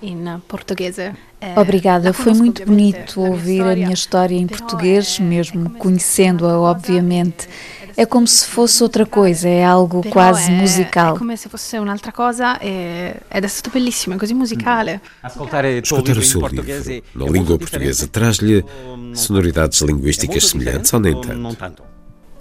[SPEAKER 12] in portoghese.
[SPEAKER 13] Obrigada, foi muito bonito ouvir a minha história em português, mesmo conhecendo-a, obviamente. É como se fosse outra coisa, é algo quase musical.
[SPEAKER 12] É como se fosse un'altra cosa ed è stato bellissimo, è così musicale.
[SPEAKER 7] Escutar o seu livro na língua portuguesa traz-lhe sonoridades linguísticas semelhantes ou nem tanto?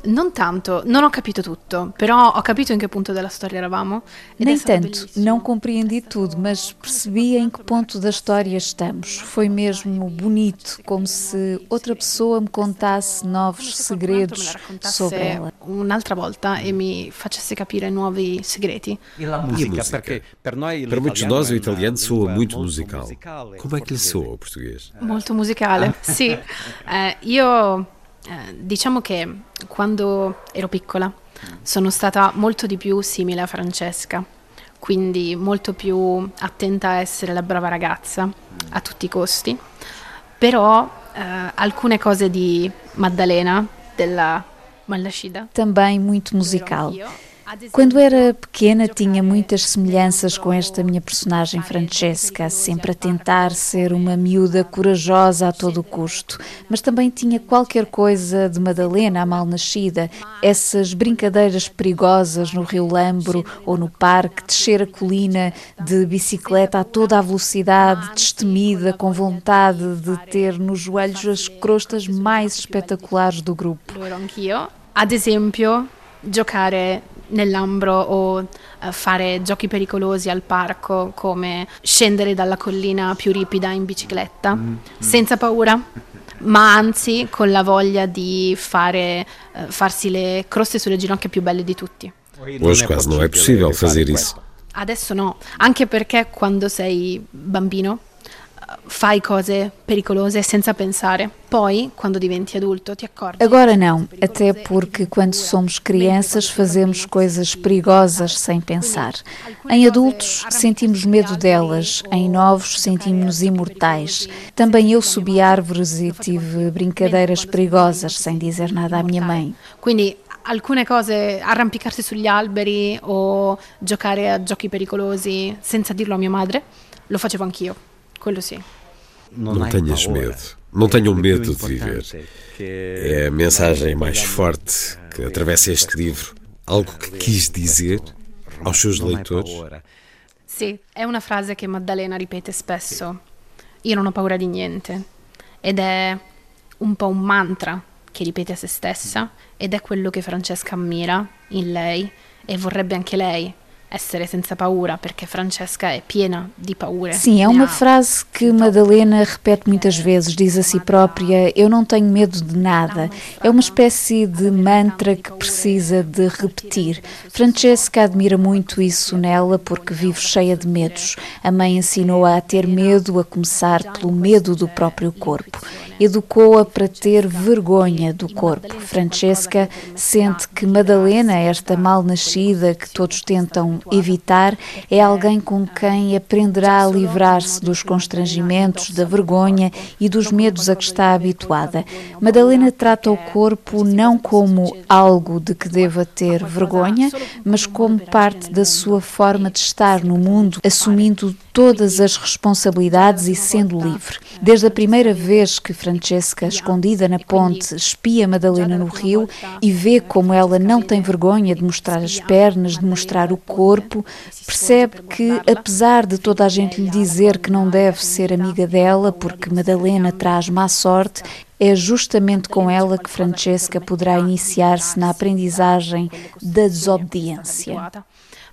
[SPEAKER 12] Non tanto, non ho capito tutto, però ho capito in che punto della storia eravamo.
[SPEAKER 13] Nem tanto, não compreendi tudo, mas percebi em que ponto da história estamos. Foi mesmo bonito, como se outra pessoa me contasse novos segredos sobre ela.
[SPEAKER 12] Un'altra volta e mi facesse capire nuovi segreti.
[SPEAKER 7] E a música? Para muitos de nós o italiano soa muito musical. Como é que lhe soa o português?
[SPEAKER 12] Molto musicale, sì. [laughs] Eh, io Eh, diciamo che quando ero piccola sono stata molto di più simile a Francesca, quindi molto più attenta a essere la brava ragazza a tutti i costi, però eh, alcune cose di Maddalena, della Malnascida.
[SPEAKER 13] Também muito musical. Quando era pequena, tinha muitas semelhanças com esta minha personagem Francesca, sempre a tentar ser uma miúda corajosa a todo custo, mas também tinha qualquer coisa de Madalena, a mal-nascida, essas brincadeiras perigosas no Rio Lambro ou no parque, descer a colina de bicicleta a toda a velocidade, destemida, com vontade de ter nos joelhos as crostas mais espetaculares do grupo.
[SPEAKER 12] Ad esempio, giocare nell'ambro o uh, fare giochi pericolosi al parco come scendere dalla collina più ripida in bicicletta mm, mm. senza paura ma anzi con la voglia di fare, uh, farsi le croste sulle ginocchia più belle di tutti.
[SPEAKER 7] Hoje quase não é possível fazer isso.
[SPEAKER 12] Adesso no, anche perché quando sei bambino fai cose pericolose senza pensare. Poi, quando diventi adulto, ti accorgi.
[SPEAKER 13] Agora não, até porque quando somos crianças fazemos coisas perigosas sem pensar. Em adultos sentimos medo delas, em novos sentimos imortais. Também eu subi árvores e tive brincadeiras perigosas sem dizer nada à minha mãe.
[SPEAKER 12] Quindi alcune cose, arrampicarsi sugli alberi o giocare a giochi pericolosi senza dirlo a mia madre, lo facevo anch'io. Quello sim.
[SPEAKER 7] Não, não tenhas medo. Não tenham medo de viver. É a mensagem mais forte que atravessa este livro. Algo que quis dizer aos seus leitores.
[SPEAKER 12] Sì, è una frase che Maddalena ripete spesso. Io non ho paura di niente. Ed è un po' un mantra che ripete a se stessa ed è quello che Francesca ammira in lei e vorrebbe anche lei essere senza paura, perché Francesca è piena di paure.
[SPEAKER 13] Sim, é uma frase que Madalena repete muitas vezes. Diz a si própria: Eu não tenho medo de nada. É uma espécie de mantra que precisa de repetir. Francesca admira muito isso nela porque vive cheia de medos. A mãe ensinou-a a ter medo, a começar pelo medo do próprio corpo. Educou-a para ter vergonha do corpo. Francesca sente que Madalena, esta mal-nascida que todos tentam evitar, é alguém com quem aprenderá a livrar-se dos constrangimentos, da vergonha e dos medos a que está habituada. Madalena trata o corpo não como algo de que deva ter vergonha, mas como parte da sua forma de estar no mundo, assumindo todas as responsabilidades e sendo livre. Desde a primeira vez que Francesca, escondida na ponte, espia Madalena no rio e vê como ela não tem vergonha de mostrar as pernas, de mostrar o corpo, percebe que, apesar de toda a gente lhe dizer que não deve ser amiga dela porque Madalena traz má sorte, é justamente com ela que Francesca poderá iniciar-se na aprendizagem da desobediência.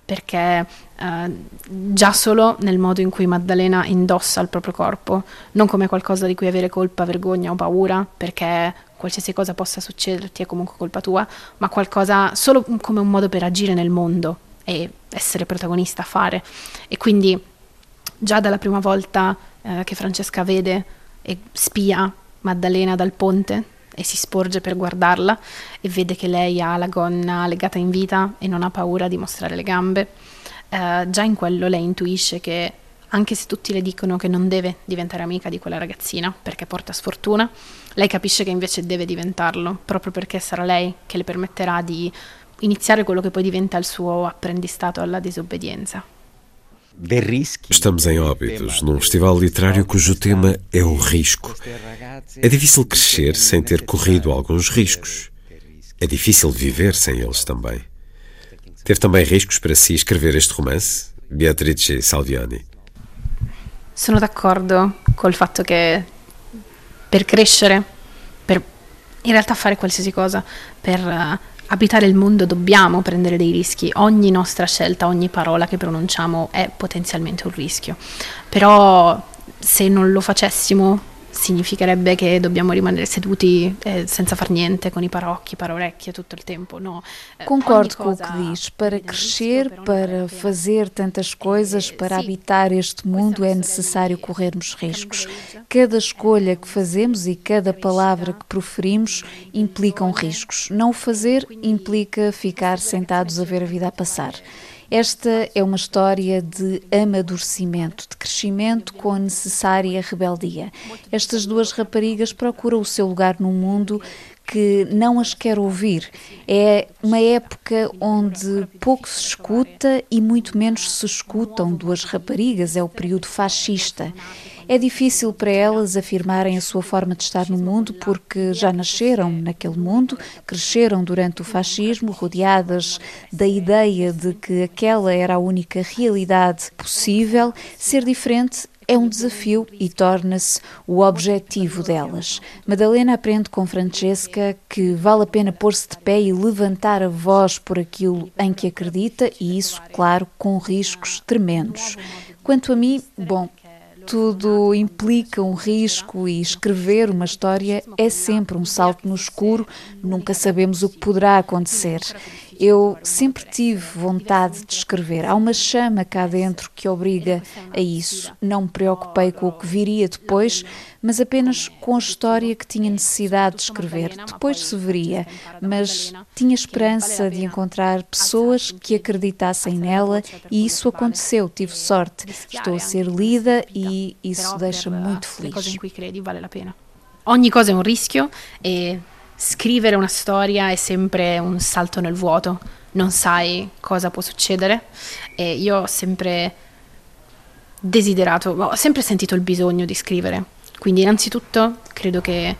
[SPEAKER 12] Perché eh, già solo nel modo in cui Maddalena indossa il proprio corpo, non come qualcosa di cui avere colpa, vergogna o paura, perché qualsiasi cosa possa succederti è comunque colpa tua, ma qualcosa solo come un modo per agire nel mondo e essere protagonista, fare. E quindi già dalla prima volta eh, che Francesca vede e spia Maddalena dal ponte e si sporge per guardarla e vede che lei ha la gonna legata in vita e non ha paura di mostrare le gambe. Eh, già in quello lei intuisce che anche se tutti le dicono che non deve diventare amica di quella ragazzina perché porta sfortuna, lei capisce che invece deve diventarlo, proprio perché sarà lei che le permetterà di iniziare quello che poi diventa il suo apprendistato alla disobbedienza.
[SPEAKER 7] Estamos em Óbidos, num festival literário cujo tema é o risco. É difícil crescer sem ter corrido alguns riscos. É difícil viver sem eles também. Teve também riscos para si escrever este romance, Beatrice Salviani?
[SPEAKER 12] Sono d'accordo col fatto che per crescere, per in realtà fare qualsiasi cosa, per uh, abitare il mondo dobbiamo prendere dei rischi, ogni nostra scelta, ogni parola che pronunciamo è potenzialmente un rischio, però se non lo facessimo significherebbe che dobbiamo rimanere seduti eh, senza far niente, com i parocchi, parorecchie tutto il tempo. No.
[SPEAKER 13] Eh, Concordo com o que diz. Para crescer, para fazer tantas coisas, para habitar este mundo, é necessário corrermos riscos. Cada escolha que fazemos e cada palavra que proferimos implicam riscos. Não o fazer implica ficar sentados a ver a vida a passar. Esta é uma história de amadurecimento, de crescimento com a necessária rebeldia. Estas duas raparigas procuram o seu lugar no mundo que não as quer ouvir. É uma época onde pouco se escuta e muito menos se escutam duas raparigas, é o período fascista. É difícil para elas afirmarem a sua forma de estar no mundo porque já nasceram naquele mundo, cresceram durante o fascismo, rodeadas da ideia de que aquela era a única realidade possível. Ser diferente é um desafio e torna-se o objetivo delas. Madalena aprende com Francesca que vale a pena pôr-se de pé e levantar a voz por aquilo em que acredita, e isso, claro, com riscos tremendos. Quanto a mim, bom, tudo implica um risco e escrever uma história é sempre um salto no escuro, nunca sabemos o que poderá acontecer. Eu sempre tive vontade de escrever. Há uma chama cá dentro que obriga a isso. Não me preocupei com o que viria depois, mas apenas com a história que tinha necessidade de escrever. Depois se veria, mas tinha esperança de encontrar pessoas que acreditassem nela e isso aconteceu. Tive sorte. Estou a ser lida e isso deixa-me muito feliz.
[SPEAKER 12] Ogni cosa è un rischio e scrivere una storia è sempre un salto nel vuoto, non sai cosa può succedere. E io ho sempre desiderato, ho sempre sentito il bisogno di scrivere, quindi innanzitutto credo che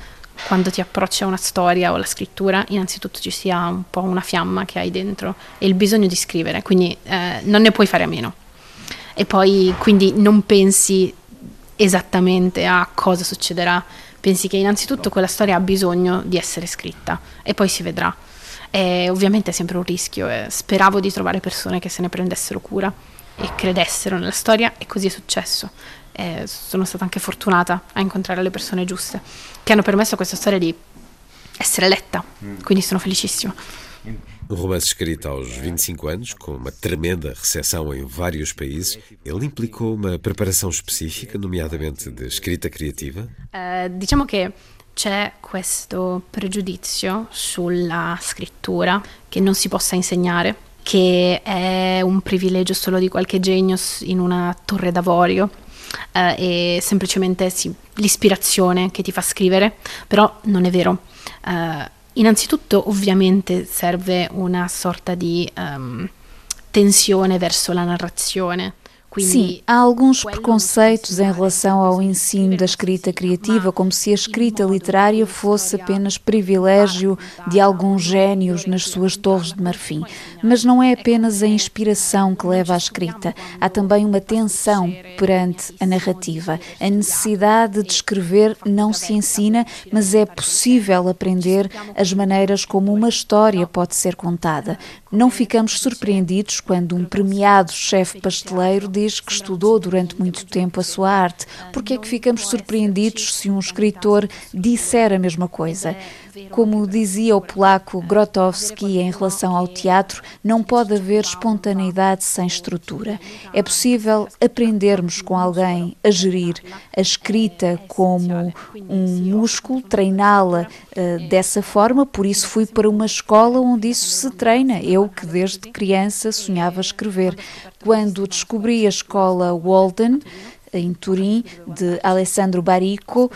[SPEAKER 12] quando ti approcci a una storia o alla scrittura, innanzitutto ci sia un po' una fiamma che hai dentro e il bisogno di scrivere, quindi eh, non ne puoi fare a meno. E poi quindi non pensi esattamente a cosa succederà pensi che innanzitutto quella storia ha bisogno di essere scritta e poi si vedrà. E ovviamente è sempre un rischio e speravo di trovare persone che se ne prendessero cura e credessero nella storia e così è successo. E sono stata anche fortunata a incontrare le persone giuste che hanno permesso a questa storia di essere letta, mm. quindi sono felicissima.
[SPEAKER 7] Um romance escrito aos 25 anos, com uma tremenda recepção em vários países, ele implicou uma preparação específica, nomeadamente de escrita criativa?
[SPEAKER 12] Uh, diciamo che c'è questo pregiudizio sulla scrittura che non si possa insegnare, che è un privilegio solo di qualche genio in una torre d'avorio. Uh, e semplicemente sì, l'ispirazione che ti fa scrivere, però non è vero. Uh, Innanzitutto ovviamente serve una sorta di um, tensione verso la narrazione,
[SPEAKER 13] Sim, há alguns preconceitos em relação ao ensino da escrita criativa, como se a escrita literária fosse apenas privilégio de alguns gênios nas suas torres de marfim. Mas não é apenas a inspiração que leva à escrita, há também uma tensão perante a narrativa. A necessidade de escrever não se ensina, mas é possível aprender as maneiras como uma história pode ser contada. Não ficamos surpreendidos quando um premiado chefe pasteleiro diz que estudou durante muito tempo a sua arte. Porque é que ficamos surpreendidos se um escritor disser a mesma coisa? Como dizia o polaco Grotowski em relação ao teatro, não pode haver espontaneidade sem estrutura. É possível aprendermos com alguém a gerir a escrita como um músculo, treiná-la uh, dessa forma, por isso fui para uma escola onde isso se treina. Eu que desde criança sonhava escrever. Quando descobri a escola Walden, em Turim, de Alessandro Barico,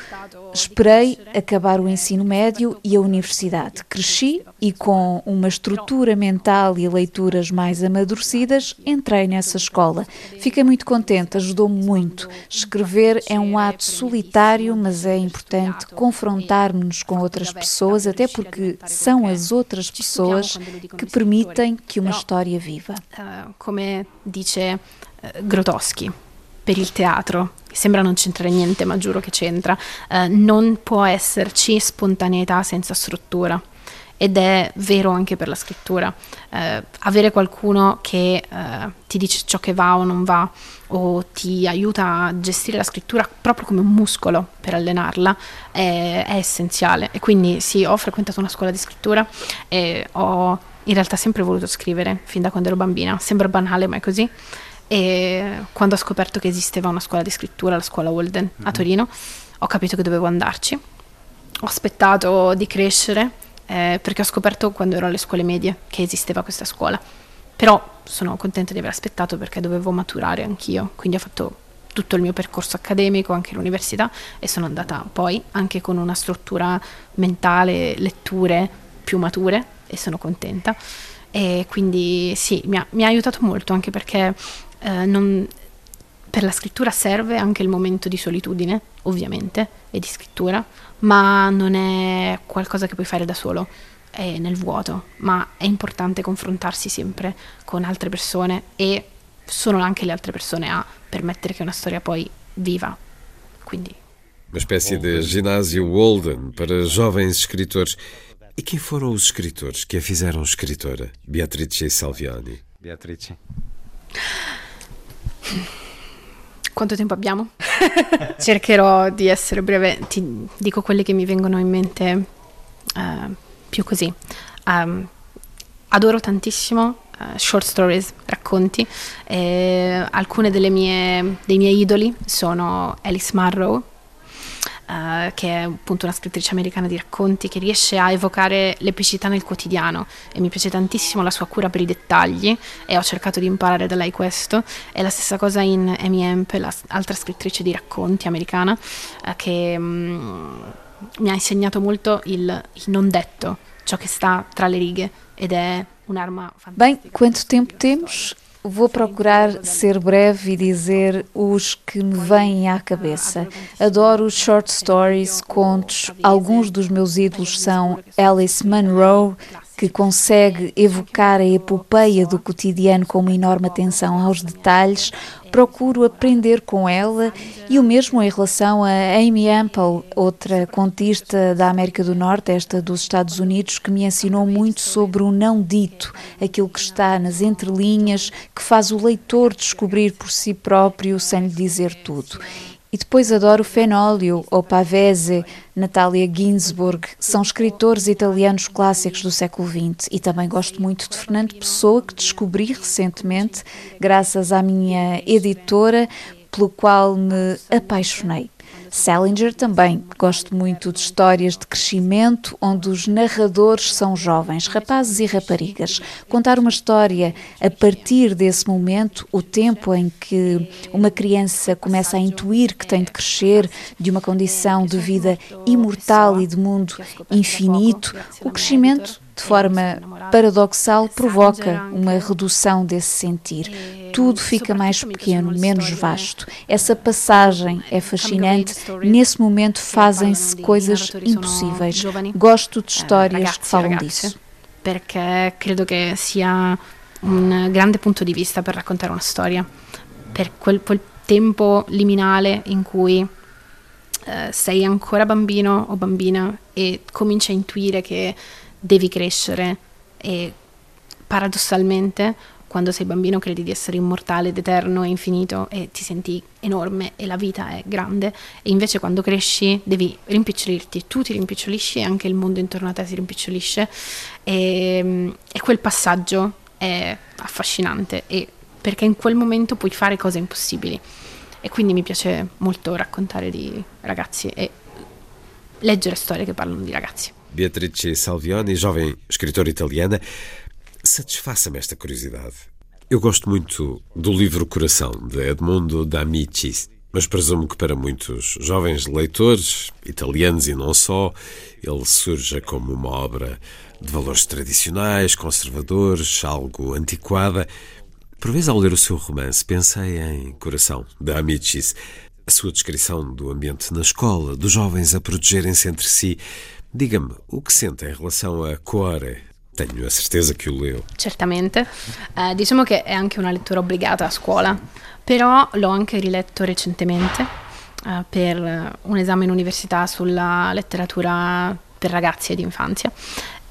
[SPEAKER 13] esperei acabar o ensino médio e a universidade. Cresci e, com uma estrutura mental e leituras mais amadurecidas, entrei nessa escola. Fiquei muito contente, ajudou-me muito. Escrever é um ato solitário, mas é importante confrontar-nos com outras pessoas, até porque são as outras pessoas que permitem que uma história viva.
[SPEAKER 12] Como dice Grotowski. per il teatro, sembra non c'entrare niente, ma giuro che c'entra, eh, non può esserci spontaneità senza struttura. Ed è vero anche per la scrittura. Eh, avere qualcuno che eh, ti dice ciò che va o non va, o ti aiuta a gestire la scrittura proprio come un muscolo per allenarla, è, è essenziale. E quindi sì, ho frequentato una scuola di scrittura e ho in realtà sempre voluto scrivere fin da quando ero bambina. Sembra banale, ma è così. E quando ho scoperto che esisteva una scuola di scrittura, la scuola Walden a mhm. Torino, ho capito che dovevo andarci. Ho aspettato di crescere eh, perché ho scoperto quando ero alle scuole medie che esisteva questa scuola. Però sono contenta di aver aspettato perché dovevo maturare anch'io, quindi ho fatto tutto il mio percorso accademico, anche l'università e sono andata poi anche con una struttura mentale, letture più mature e sono contenta. E quindi sì, mi ha, mi ha aiutato molto anche perché eh, non, per la scrittura serve anche il momento di solitudine, ovviamente, e di scrittura, ma non è qualcosa che puoi fare da solo, è nel vuoto, ma è importante confrontarsi sempre con altre persone e sono anche le altre persone a permettere che una storia poi viva. Quindi
[SPEAKER 7] uma espécie de ginásio Walden para jovens escritores. E quem foram os escritores que a fizeram escritora? Beatrice Salviani.
[SPEAKER 8] Beatrice.
[SPEAKER 12] Quanto tempo abbiamo? [laughs] Cercherò di essere breve, ti dico quelle che mi vengono in mente uh, più così. Um, adoro tantissimo uh, short stories, racconti. E alcune mie, dei miei idoli sono Alice Marrow, uh, che è appunto una scrittrice americana di racconti che riesce a evocare l'epicità nel quotidiano e mi piace tantissimo la sua cura per i dettagli e ho cercato di imparare da lei questo. È la stessa cosa in Amy Hemp, l'altra scrittrice di racconti americana, uh, che um, mi ha insegnato molto il, il non detto, ciò che sta tra le righe ed è un'arma fantastica.
[SPEAKER 13] Bem, quanto tempo temos? Vou procurar ser breve e dizer os que me vêm à cabeça. Adoro short stories, contos. Alguns dos meus ídolos são Alice Munro, que consegue evocar a epopeia do cotidiano com uma enorme atenção aos detalhes, procuro aprender com ela e o mesmo em relação a Amy Ample, outra contista da América do Norte, esta dos Estados Unidos, que me ensinou muito sobre o não dito, aquilo que está nas entrelinhas, que faz o leitor descobrir por si próprio sem lhe dizer tudo. E depois adoro Fenólio ou Pavese, Natalia Ginsburg, são escritores italianos clássicos do século XX. E também gosto muito de Fernando Pessoa, que descobri recentemente, graças à minha editora, pelo qual me apaixonei. Salinger também. Gosto muito de histórias de crescimento onde os narradores são jovens, rapazes e raparigas. Contar uma história a partir desse momento, o tempo em que uma criança começa a intuir que tem de crescer de uma condição de vida imortal e de mundo infinito, o crescimento de forma paradoxal, provoca uma redução desse sentir. Tudo fica mais pequeno, menos vasto. Essa passagem é fascinante. Nesse momento fazem-se coisas impossíveis. Gosto de histórias que falam disso.
[SPEAKER 12] Perché credo che sia un grande punto di vista per raccontare una storia. Per quel, quel tempo liminale in cui uh, sei ancora bambino o bambina e cominci a intuire che devi crescere. E paradossalmente quando sei bambino credi di essere immortale ed eterno e infinito e ti senti enorme e la vita è grande. E invece quando cresci devi rimpicciolirti, tu ti rimpicciolisci e anche il mondo intorno a te si rimpicciolisce e, e quel passaggio è affascinante e perché in quel momento puoi fare cose impossibili. E quindi mi piace molto raccontare di ragazzi e leggere storie che parlano di ragazzi.
[SPEAKER 7] Beatrice Salvioni, jovem escritora italiana, satisfaça-me esta curiosidade. Eu gosto muito do livro Coração, de Edmundo D'Amicis, mas presumo que para muitos jovens leitores, italianos e não só, ele surja como uma obra de valores tradicionais, conservadores, algo antiquada. Por vezes, ao ler o seu romance, pensei em Coração, de Amicis, a sua descrição do ambiente na escola, dos jovens a protegerem-se entre si, Diga-me, o que sente em relação a Cuore? Tenho a certeza che lo leu.
[SPEAKER 12] Certamente, eh, diciamo che è anche una lettura obbligata a scuola, però l'ho anche riletto recentemente eh, per un esame in università sulla letteratura per ragazzi ed infanzia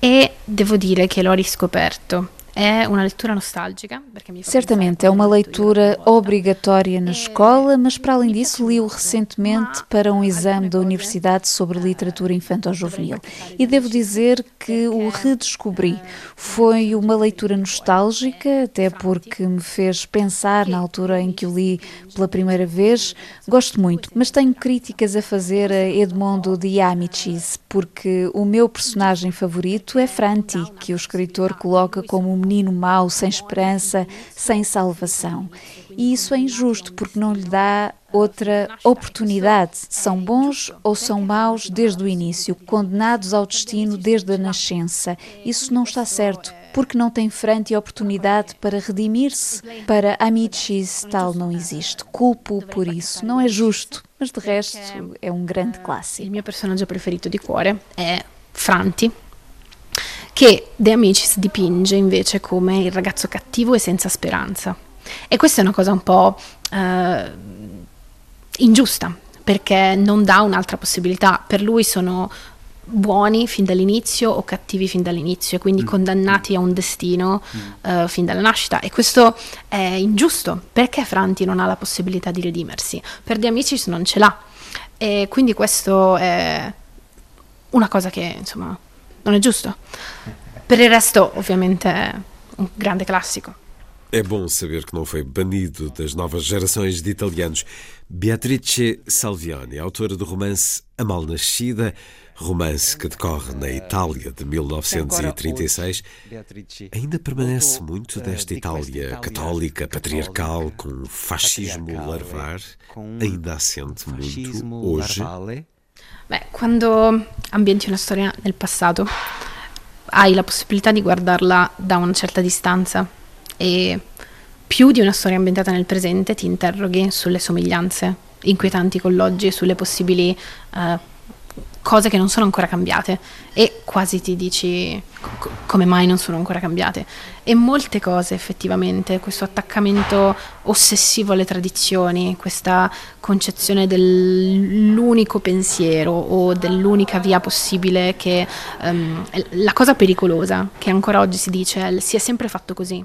[SPEAKER 12] e devo dire che l'ho riscoperto É uma leitura nostálgica.
[SPEAKER 13] Certamente, é uma leitura obrigatória na escola, mas para além disso, li-o recentemente para um exame da Universidade sobre literatura infantil-juvenil. E devo dizer que o redescobri. Foi uma leitura nostálgica, até porque me fez pensar na altura em que o li pela primeira vez. Gosto muito, mas tenho críticas a fazer a Edmondo de Amicis, porque o meu personagem favorito é Franti, que o escritor coloca como menino mau, sem esperança, sem salvação. E isso é injusto porque não lhe dá outra oportunidade. São bons ou são maus desde o início, condenados ao destino desde a nascença. Isso não está certo, porque não tem frente e oportunidade para redimir-se. Para Amicis tal não existe. Culpo por isso. Não é justo, mas de resto é um grande clássico.
[SPEAKER 12] O meu personagem preferido de cuore é Franti, che De Amicis dipinge invece come il ragazzo cattivo e senza speranza. E questa è una cosa un po' eh, ingiusta, perché non dà un'altra possibilità. Per lui sono buoni fin dall'inizio o cattivi fin dall'inizio e quindi mm. condannati a un destino mm. uh, fin dalla nascita e questo è ingiusto perché Franti non ha la possibilità di redimersi per De Amicis non ce l'ha e quindi questo è una cosa che insomma non è giusto. Per il resto, ovviamente, è um grande clássico.
[SPEAKER 7] É bom saber que não foi banido das novas gerações de italianos. Beatrice Salviani, autora do romance A Mal Nascida, romance que decorre na Itália de 1936, ainda permanece muito desta Itália católica, patriarcal, com fascismo larvar, ainda assente muito hoje.
[SPEAKER 12] Beh, quando ambienti una storia nel passato, hai la possibilità di guardarla da una certa distanza e più di una storia ambientata nel presente ti interroghi sulle somiglianze inquietanti con l'oggi e sulle possibili uh, cose che non sono ancora cambiate e quasi ti dici co- come mai non sono ancora cambiate. E molte cose effettivamente, questo attaccamento ossessivo alle tradizioni, questa concezione dell'unico pensiero o dell'unica via possibile che um, la cosa pericolosa che ancora oggi si dice è si è sempre fatto così.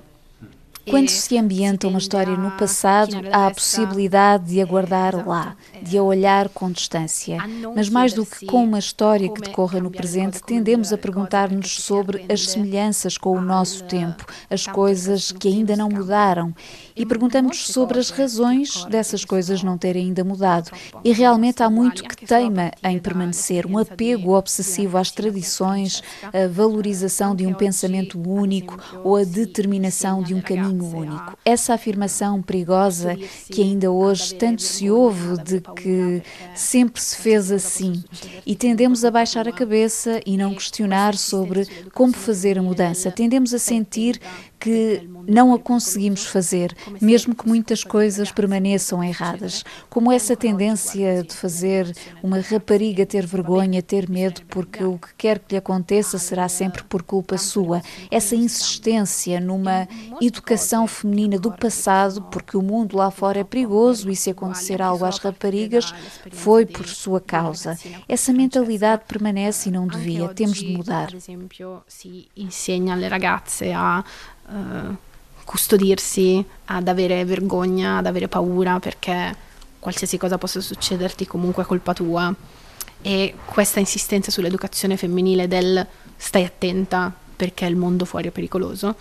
[SPEAKER 13] Quando se ambienta uma história no passado, há a possibilidade de aguardar lá, de a olhar com distância. Mas mais do que com uma história que decorra no presente, tendemos a perguntar-nos sobre as semelhanças com o nosso tempo, as coisas que ainda não mudaram. E perguntamos sobre as razões dessas coisas não terem ainda mudado. E realmente há muito que teima em permanecer, um apego obsessivo às tradições, a valorização de um pensamento único ou a determinação de um caminho único. Essa afirmação perigosa que ainda hoje tanto se ouve de que sempre se fez assim e tendemos a baixar a cabeça e não questionar sobre como fazer a mudança. Tendemos a sentir que não a conseguimos fazer, mesmo que muitas coisas permaneçam erradas. Como essa tendência de fazer uma rapariga ter vergonha, ter medo, porque o que quer que lhe aconteça será sempre por culpa sua. Essa insistência numa educação feminina do passado, porque o mundo lá fora é perigoso e se acontecer algo às raparigas, foi por sua causa. Essa mentalidade permanece e não devia. Temos de mudar.
[SPEAKER 12] Por exemplo, se ensina alle ragazze a uh, custodirsi, ad avere vergogna, ad avere paura perché qualsiasi cosa possa succederti comunque è colpa tua. E questa insistenza sull'educazione femminile del stai attenta perché il mondo fuori è pericoloso,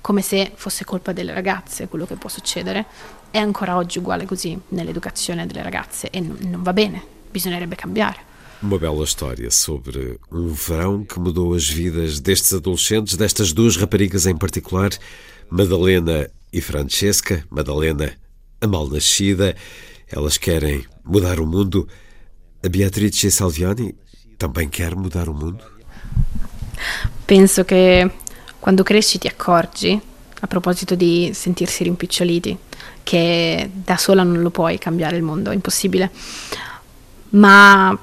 [SPEAKER 12] come se fosse colpa delle ragazze quello che può succedere, è ancora oggi uguale così nell'educazione delle ragazze e non, non va bene, bisognerebbe cambiare.
[SPEAKER 7] Uma bela história sobre um verão que mudou as vidas destes adolescentes, destas duas raparigas em particular, Madalena e Francesca. Madalena, a mal nascida, elas querem mudar o mundo. A Beatrice Salviani também quer mudar o mundo?
[SPEAKER 12] Penso che quando cresci ti accorgi, a proposito di sentirsi rimpiccioliti, che da sola non lo puoi cambiare il mondo, è impossibile. Ma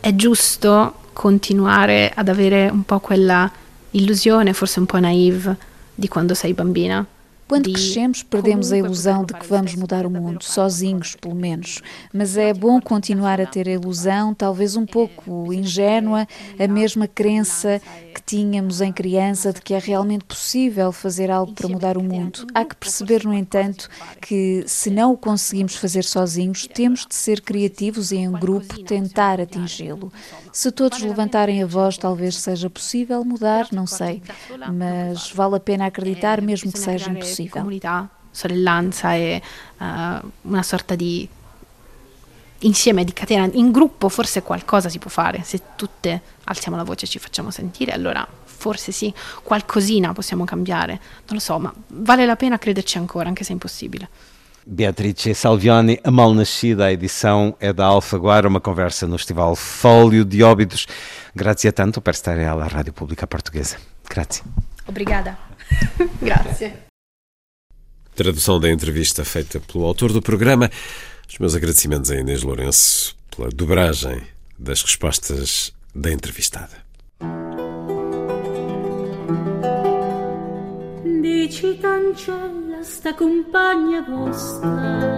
[SPEAKER 12] è giusto continuare ad avere un po' quella illusione, forse un po' naive, di quando sei bambina.
[SPEAKER 13] Quando crescemos, perdemos a ilusão de que vamos mudar o mundo, sozinhos, pelo menos. Mas é bom continuar a ter a ilusão, talvez um pouco ingênua, a mesma crença que tínhamos em criança de que é realmente possível fazer algo para mudar o mundo. Há que perceber, no entanto, que se não o conseguimos fazer sozinhos, temos de ser criativos e, em grupo, tentar atingi-lo. Se todos levantarem a voz, talvez seja possível mudar, não sei. Mas vale a pena acreditar, mesmo que seja impossível.
[SPEAKER 12] Sorellanza e uh, una sorta di insieme di catena, in gruppo forse qualcosa si può fare, se tutte alziamo la voce e ci facciamo sentire, allora forse sì, qualcosina possiamo cambiare, non lo so, ma vale la pena crederci ancora, anche se è impossibile.
[SPEAKER 8] Beatrice Salviani, a mal nascida, a edição é da Alfaguara, uma conversa no Festival Fólio de Óbidos. Grazie tanto per stare alla Radio Pubblica Portuguesa. Grazie.
[SPEAKER 12] Obrigada. [laughs] Grazie.
[SPEAKER 7] Tradução da entrevista feita pelo autor do programa. Os meus agradecimentos a Inês Lourenço pela dobragem das respostas da entrevistada.
[SPEAKER 14] Dici cancella sta compagna vostra.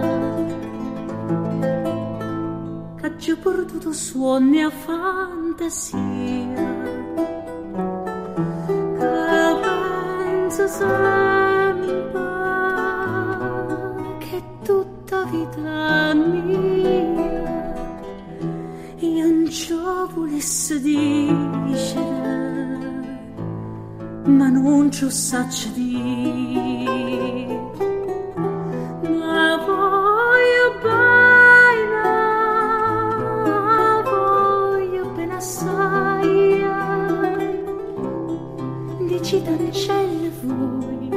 [SPEAKER 14] Che ha portato suoni a fantasia. Che pensa sempre che tutta vita mia io non ci volesse dire ma non ci saccio dire ma voglio bene voglio bene assai. Dici t'ancelle voi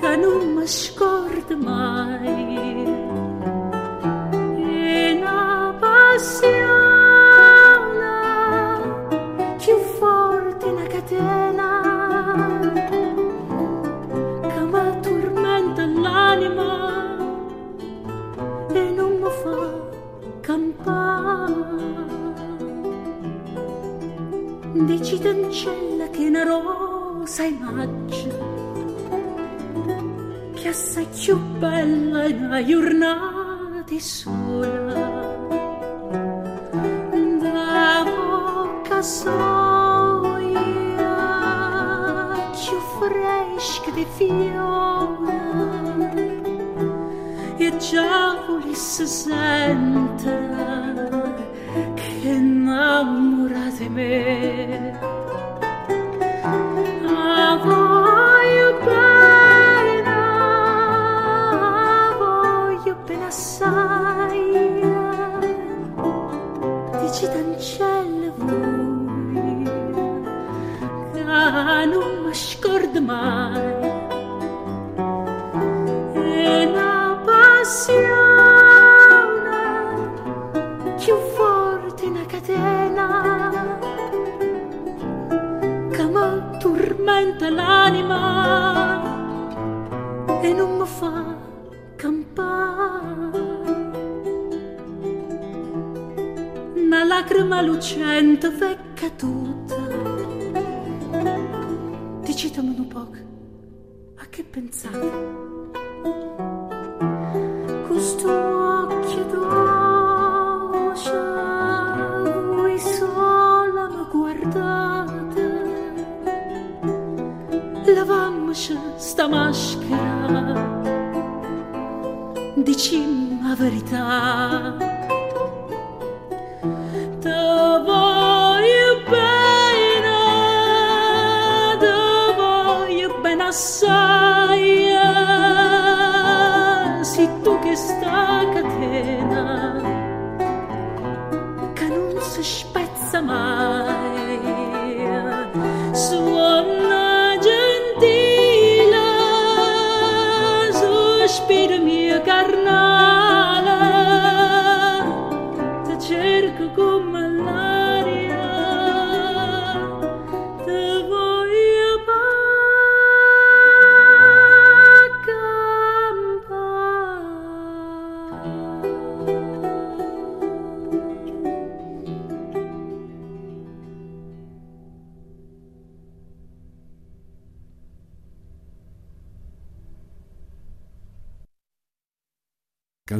[SPEAKER 14] che non mi scordo mai e una passione dici d'ancella che una rosa imaggia che assai più bella in una giornata sola. Da bocca soia più fresca di fiora e già volesse sente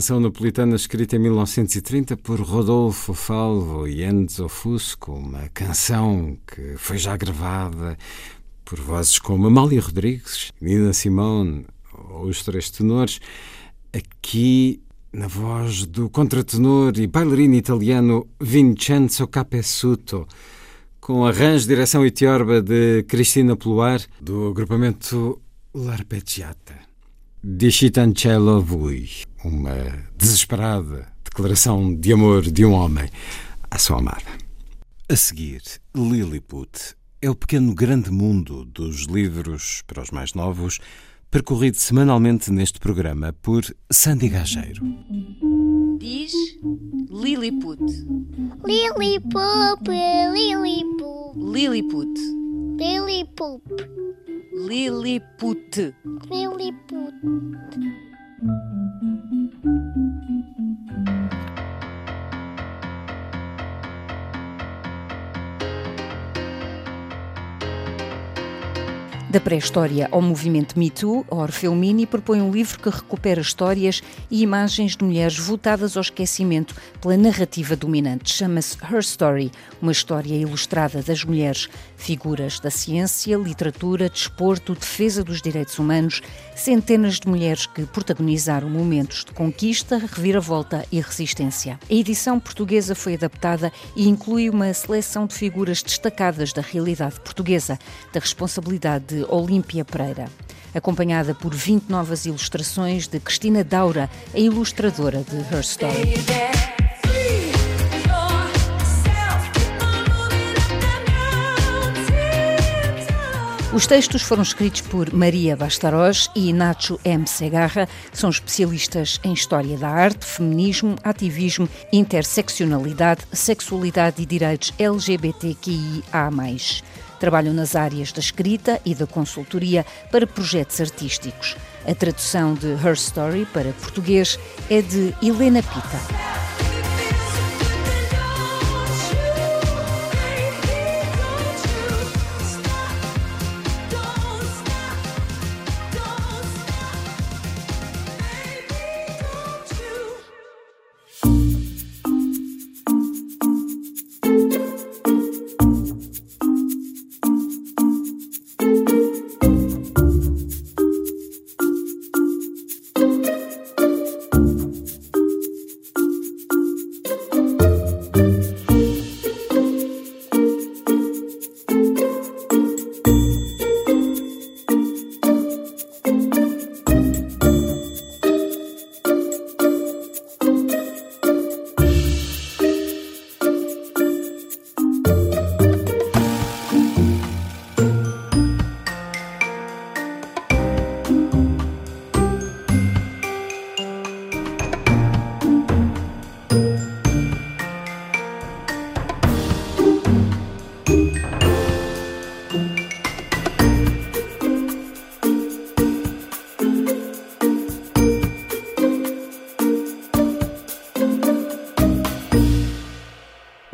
[SPEAKER 1] Canção napolitana escrita em 1930 por Rodolfo Falvo e Enzo Fusco, uma canção que foi já gravada por vozes como Amália Rodrigues, Nina Simone ou os Três Tenores, aqui na voz do contratenor e bailarino italiano Vincenzo Capessuto, com arranjo, direção e tiorba de Cristina Pluar, do agrupamento L'Arpeggiata. Discitancello Vui, uma desesperada declaração de amor de um homem à sua amada. A seguir, Lilliput é o pequeno grande mundo dos livros para os mais novos, percorrido semanalmente neste programa por Sandy Gageiro.
[SPEAKER 15] Diz Lilliput.
[SPEAKER 16] Lilliput, Lilliput,
[SPEAKER 15] Lilliput.
[SPEAKER 16] Lilliput,
[SPEAKER 15] Lilliput.
[SPEAKER 16] Lilliput. うん。
[SPEAKER 17] Da pré-história ao movimento Me Too, Orfeu Mini propõe um livro que recupera histórias e imagens de mulheres votadas ao esquecimento pela narrativa dominante. Chama-se Her Story, uma história ilustrada das mulheres, figuras da ciência, literatura, desporto, defesa dos direitos humanos, centenas de mulheres que protagonizaram momentos de conquista, reviravolta e resistência. A edição portuguesa foi adaptada e inclui uma seleção de figuras destacadas da realidade portuguesa, da responsabilidade Olímpia Pereira. Acompanhada por 20 novas ilustrações de Cristina Daura, a ilustradora de Her Story. Os textos foram escritos por Maria Bastaros e Nacho M. Segarra, são especialistas em história da arte, feminismo, ativismo, interseccionalidade, sexualidade e direitos LGBTQIA+. Trabalham nas áreas da escrita e da consultoria para projetos artísticos. A tradução de Her Story para português é de Helena Pita.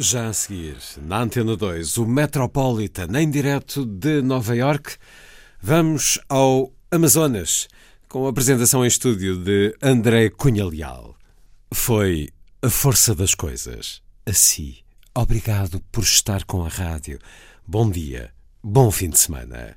[SPEAKER 1] Já a seguir, na Antena 2, o Metropolitan, em direto de Nova York, vamos ao Amazonas, com a apresentação em estúdio de André Cunha Leal. Foi a força das coisas. Assim, obrigado por estar com a rádio. Bom dia, bom fim de semana.